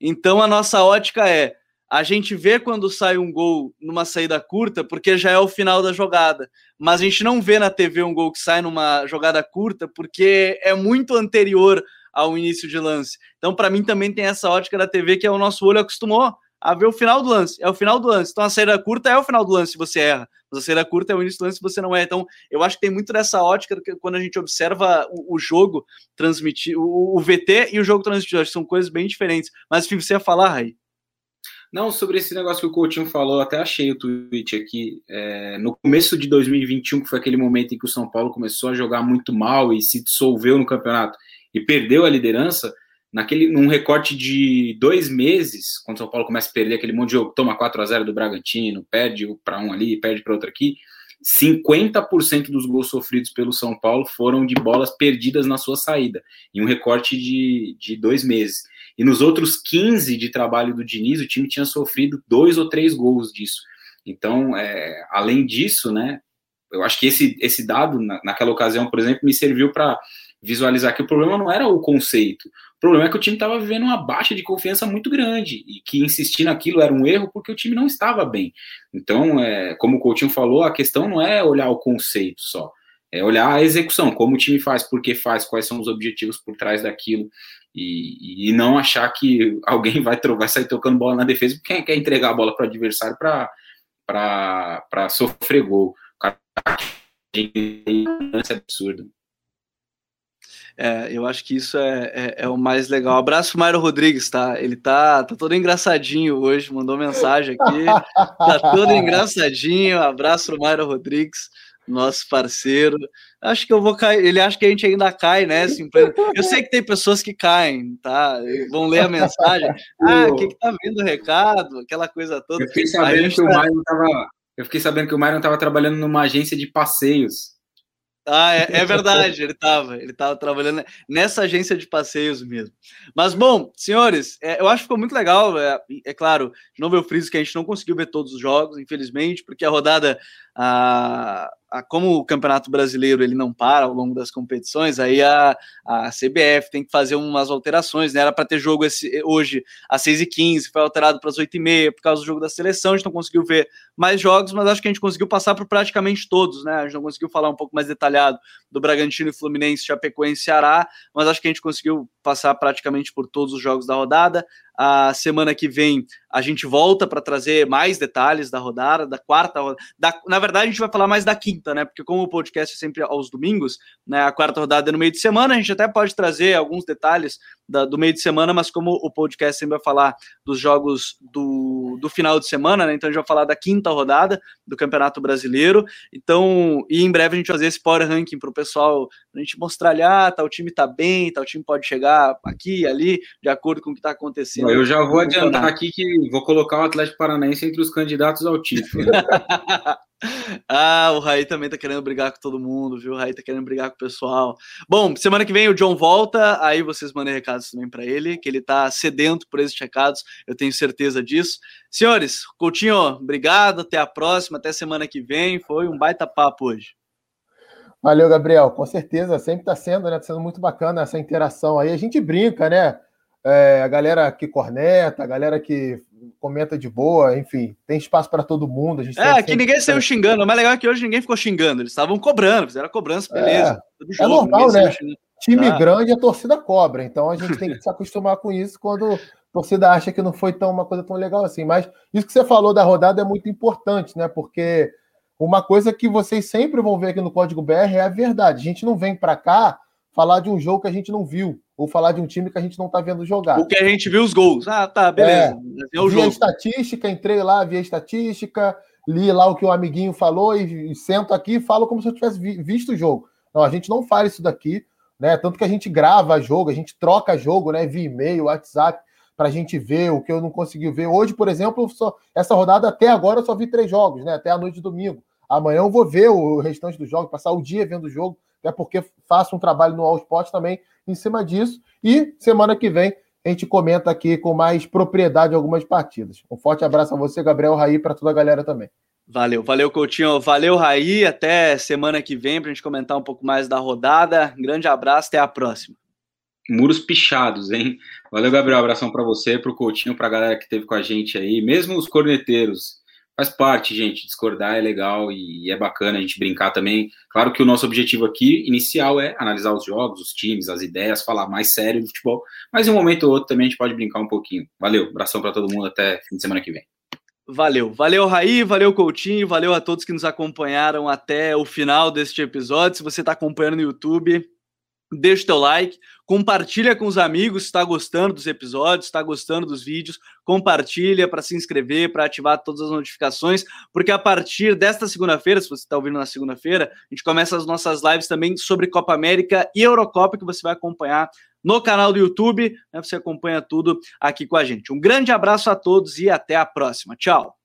Então a nossa ótica é a gente vê quando sai um gol numa saída curta, porque já é o final da jogada. Mas a gente não vê na TV um gol que sai numa jogada curta, porque é muito anterior ao início de lance. Então, para mim, também tem essa ótica da TV que é o nosso olho acostumou a ver o final do lance. É o final do lance. Então, a saída curta é o final do lance se você erra. Mas a saída curta é o início do lance se você não erra. Então, eu acho que tem muito dessa ótica que quando a gente observa o, o jogo transmitir, o, o, VT e o jogo transmitido. Acho que são coisas bem diferentes. Mas, enfim, você ia falar, Raí? Não, sobre esse negócio que o Coutinho falou, até achei o tweet aqui. É, no começo de 2021, que foi aquele momento em que o São Paulo começou a jogar muito mal e se dissolveu no campeonato e perdeu a liderança, naquele num recorte de dois meses, quando o São Paulo começa a perder aquele monte de jogo, toma 4 a 0 do Bragantino, perde para um ali, perde para outro aqui, 50% dos gols sofridos pelo São Paulo foram de bolas perdidas na sua saída, em um recorte de, de dois meses. E nos outros 15 de trabalho do Diniz, o time tinha sofrido dois ou três gols disso. Então, é, além disso, né, eu acho que esse, esse dado, na, naquela ocasião, por exemplo, me serviu para visualizar que o problema não era o conceito. O problema é que o time estava vivendo uma baixa de confiança muito grande e que insistir naquilo era um erro porque o time não estava bem. Então, é, como o Coutinho falou, a questão não é olhar o conceito só, é olhar a execução, como o time faz, por que faz, quais são os objetivos por trás daquilo e, e não achar que alguém vai, vai sair tocando bola na defesa porque quer entregar a bola para o adversário para sofrer gol. Cara é absurdo. É, eu acho que isso é, é, é o mais legal. abraço pro Mário Rodrigues, tá? Ele tá, tá todo engraçadinho hoje, mandou mensagem aqui. Tá todo engraçadinho. Abraço pro Mário Rodrigues, nosso parceiro. Acho que eu vou cair. Ele acha que a gente ainda cai, né? Eu sei que tem pessoas que caem, tá? Vão ler a mensagem. Ah, o que, que tá vindo o recado? Aquela coisa toda. Eu fiquei sabendo que tá... o Mário tava. Eu fiquei sabendo que o Mário estava trabalhando numa agência de passeios. Ah, é, é, verdade, ele estava, ele estava trabalhando nessa agência de passeios mesmo. Mas bom, senhores, é, eu acho que ficou muito legal. É, é, claro, de novo eu friso que a gente não conseguiu ver todos os jogos, infelizmente, porque a rodada a, a, como o Campeonato Brasileiro ele não para ao longo das competições, aí a, a CBF tem que fazer umas alterações, né? Era para ter jogo esse, hoje às 6h15, foi alterado para as 8h30 por causa do jogo da seleção, a gente não conseguiu ver mais jogos, mas acho que a gente conseguiu passar por praticamente todos, né? A gente não conseguiu falar um pouco mais detalhado do Bragantino e Fluminense, Chapecoense e Ceará, mas acho que a gente conseguiu passar praticamente por todos os jogos da rodada. A semana que vem a gente volta para trazer mais detalhes da rodada, da quarta rodada. Da, na verdade, a gente vai falar mais da quinta, né? Porque como o podcast é sempre aos domingos, né? A quarta rodada é no meio de semana, a gente até pode trazer alguns detalhes da, do meio de semana, mas como o podcast sempre vai falar dos jogos do, do final de semana, né? Então a gente vai falar da quinta rodada do Campeonato Brasileiro. Então, e em breve a gente vai fazer esse power ranking para o pessoal, a gente mostrar ali, ah, tal time tá bem, tal time pode chegar aqui e ali, de acordo com o que está acontecendo. Eu já vou adiantar aqui que vou colocar o Atlético Paranaense entre os candidatos ao título. ah, o Raí também tá querendo brigar com todo mundo, viu? O Raí tá querendo brigar com o pessoal. Bom, semana que vem o John volta, aí vocês mandem recados também para ele, que ele tá sedento por esses recados, eu tenho certeza disso. Senhores, Coutinho, obrigado, até a próxima, até semana que vem. Foi um baita papo hoje. Valeu, Gabriel. Com certeza, sempre está sendo, né? Tá sendo muito bacana essa interação aí. A gente brinca, né? É, a galera que corneta, a galera que comenta de boa, enfim, tem espaço para todo mundo. A gente é, que ninguém saiu xingando. O mais legal é que hoje ninguém ficou xingando, eles estavam cobrando, fizeram cobrança, beleza. É, jogo, é normal, né? Time ah. grande, a torcida cobra, então a gente tem que se acostumar com isso quando a torcida acha que não foi tão uma coisa tão legal assim. Mas isso que você falou da rodada é muito importante, né? Porque uma coisa que vocês sempre vão ver aqui no Código BR é a verdade. A gente não vem para cá falar de um jogo que a gente não viu, ou falar de um time que a gente não está vendo jogar. O que a gente viu os gols. Ah, tá, beleza. É, é o vi jogo. a estatística, entrei lá, vi a estatística, li lá o que o amiguinho falou e, e sento aqui e falo como se eu tivesse vi, visto o jogo. Não, a gente não faz isso daqui, né? Tanto que a gente grava jogo, a gente troca jogo, né? Via e-mail, WhatsApp, para a gente ver o que eu não consegui ver. Hoje, por exemplo, só, essa rodada até agora eu só vi três jogos, né? Até a noite de domingo. Amanhã eu vou ver o restante do jogo, passar o dia vendo o jogo, até porque faço um trabalho no All Sport também em cima disso. E semana que vem a gente comenta aqui com mais propriedade algumas partidas. Um forte abraço a você, Gabriel Raí, para toda a galera também. Valeu, valeu, Coutinho. Valeu, Raí. Até semana que vem para a gente comentar um pouco mais da rodada. Um grande abraço, até a próxima. Muros pichados, hein? Valeu, Gabriel. Abração para você, para o Coutinho, para a galera que esteve com a gente aí, mesmo os corneteiros faz parte, gente. Discordar é legal e é bacana a gente brincar também. Claro que o nosso objetivo aqui, inicial, é analisar os jogos, os times, as ideias, falar mais sério do futebol. Mas em um momento ou outro também a gente pode brincar um pouquinho. Valeu, abração para todo mundo, até fim de semana que vem. Valeu, valeu Raí, valeu Coutinho, valeu a todos que nos acompanharam até o final deste episódio. Se você está acompanhando no YouTube, deixa o teu like, compartilha com os amigos se está gostando dos episódios, está gostando dos vídeos, compartilha para se inscrever, para ativar todas as notificações, porque a partir desta segunda-feira, se você está ouvindo na segunda-feira, a gente começa as nossas lives também sobre Copa América e Eurocopa, que você vai acompanhar no canal do YouTube, né, você acompanha tudo aqui com a gente. Um grande abraço a todos e até a próxima. Tchau!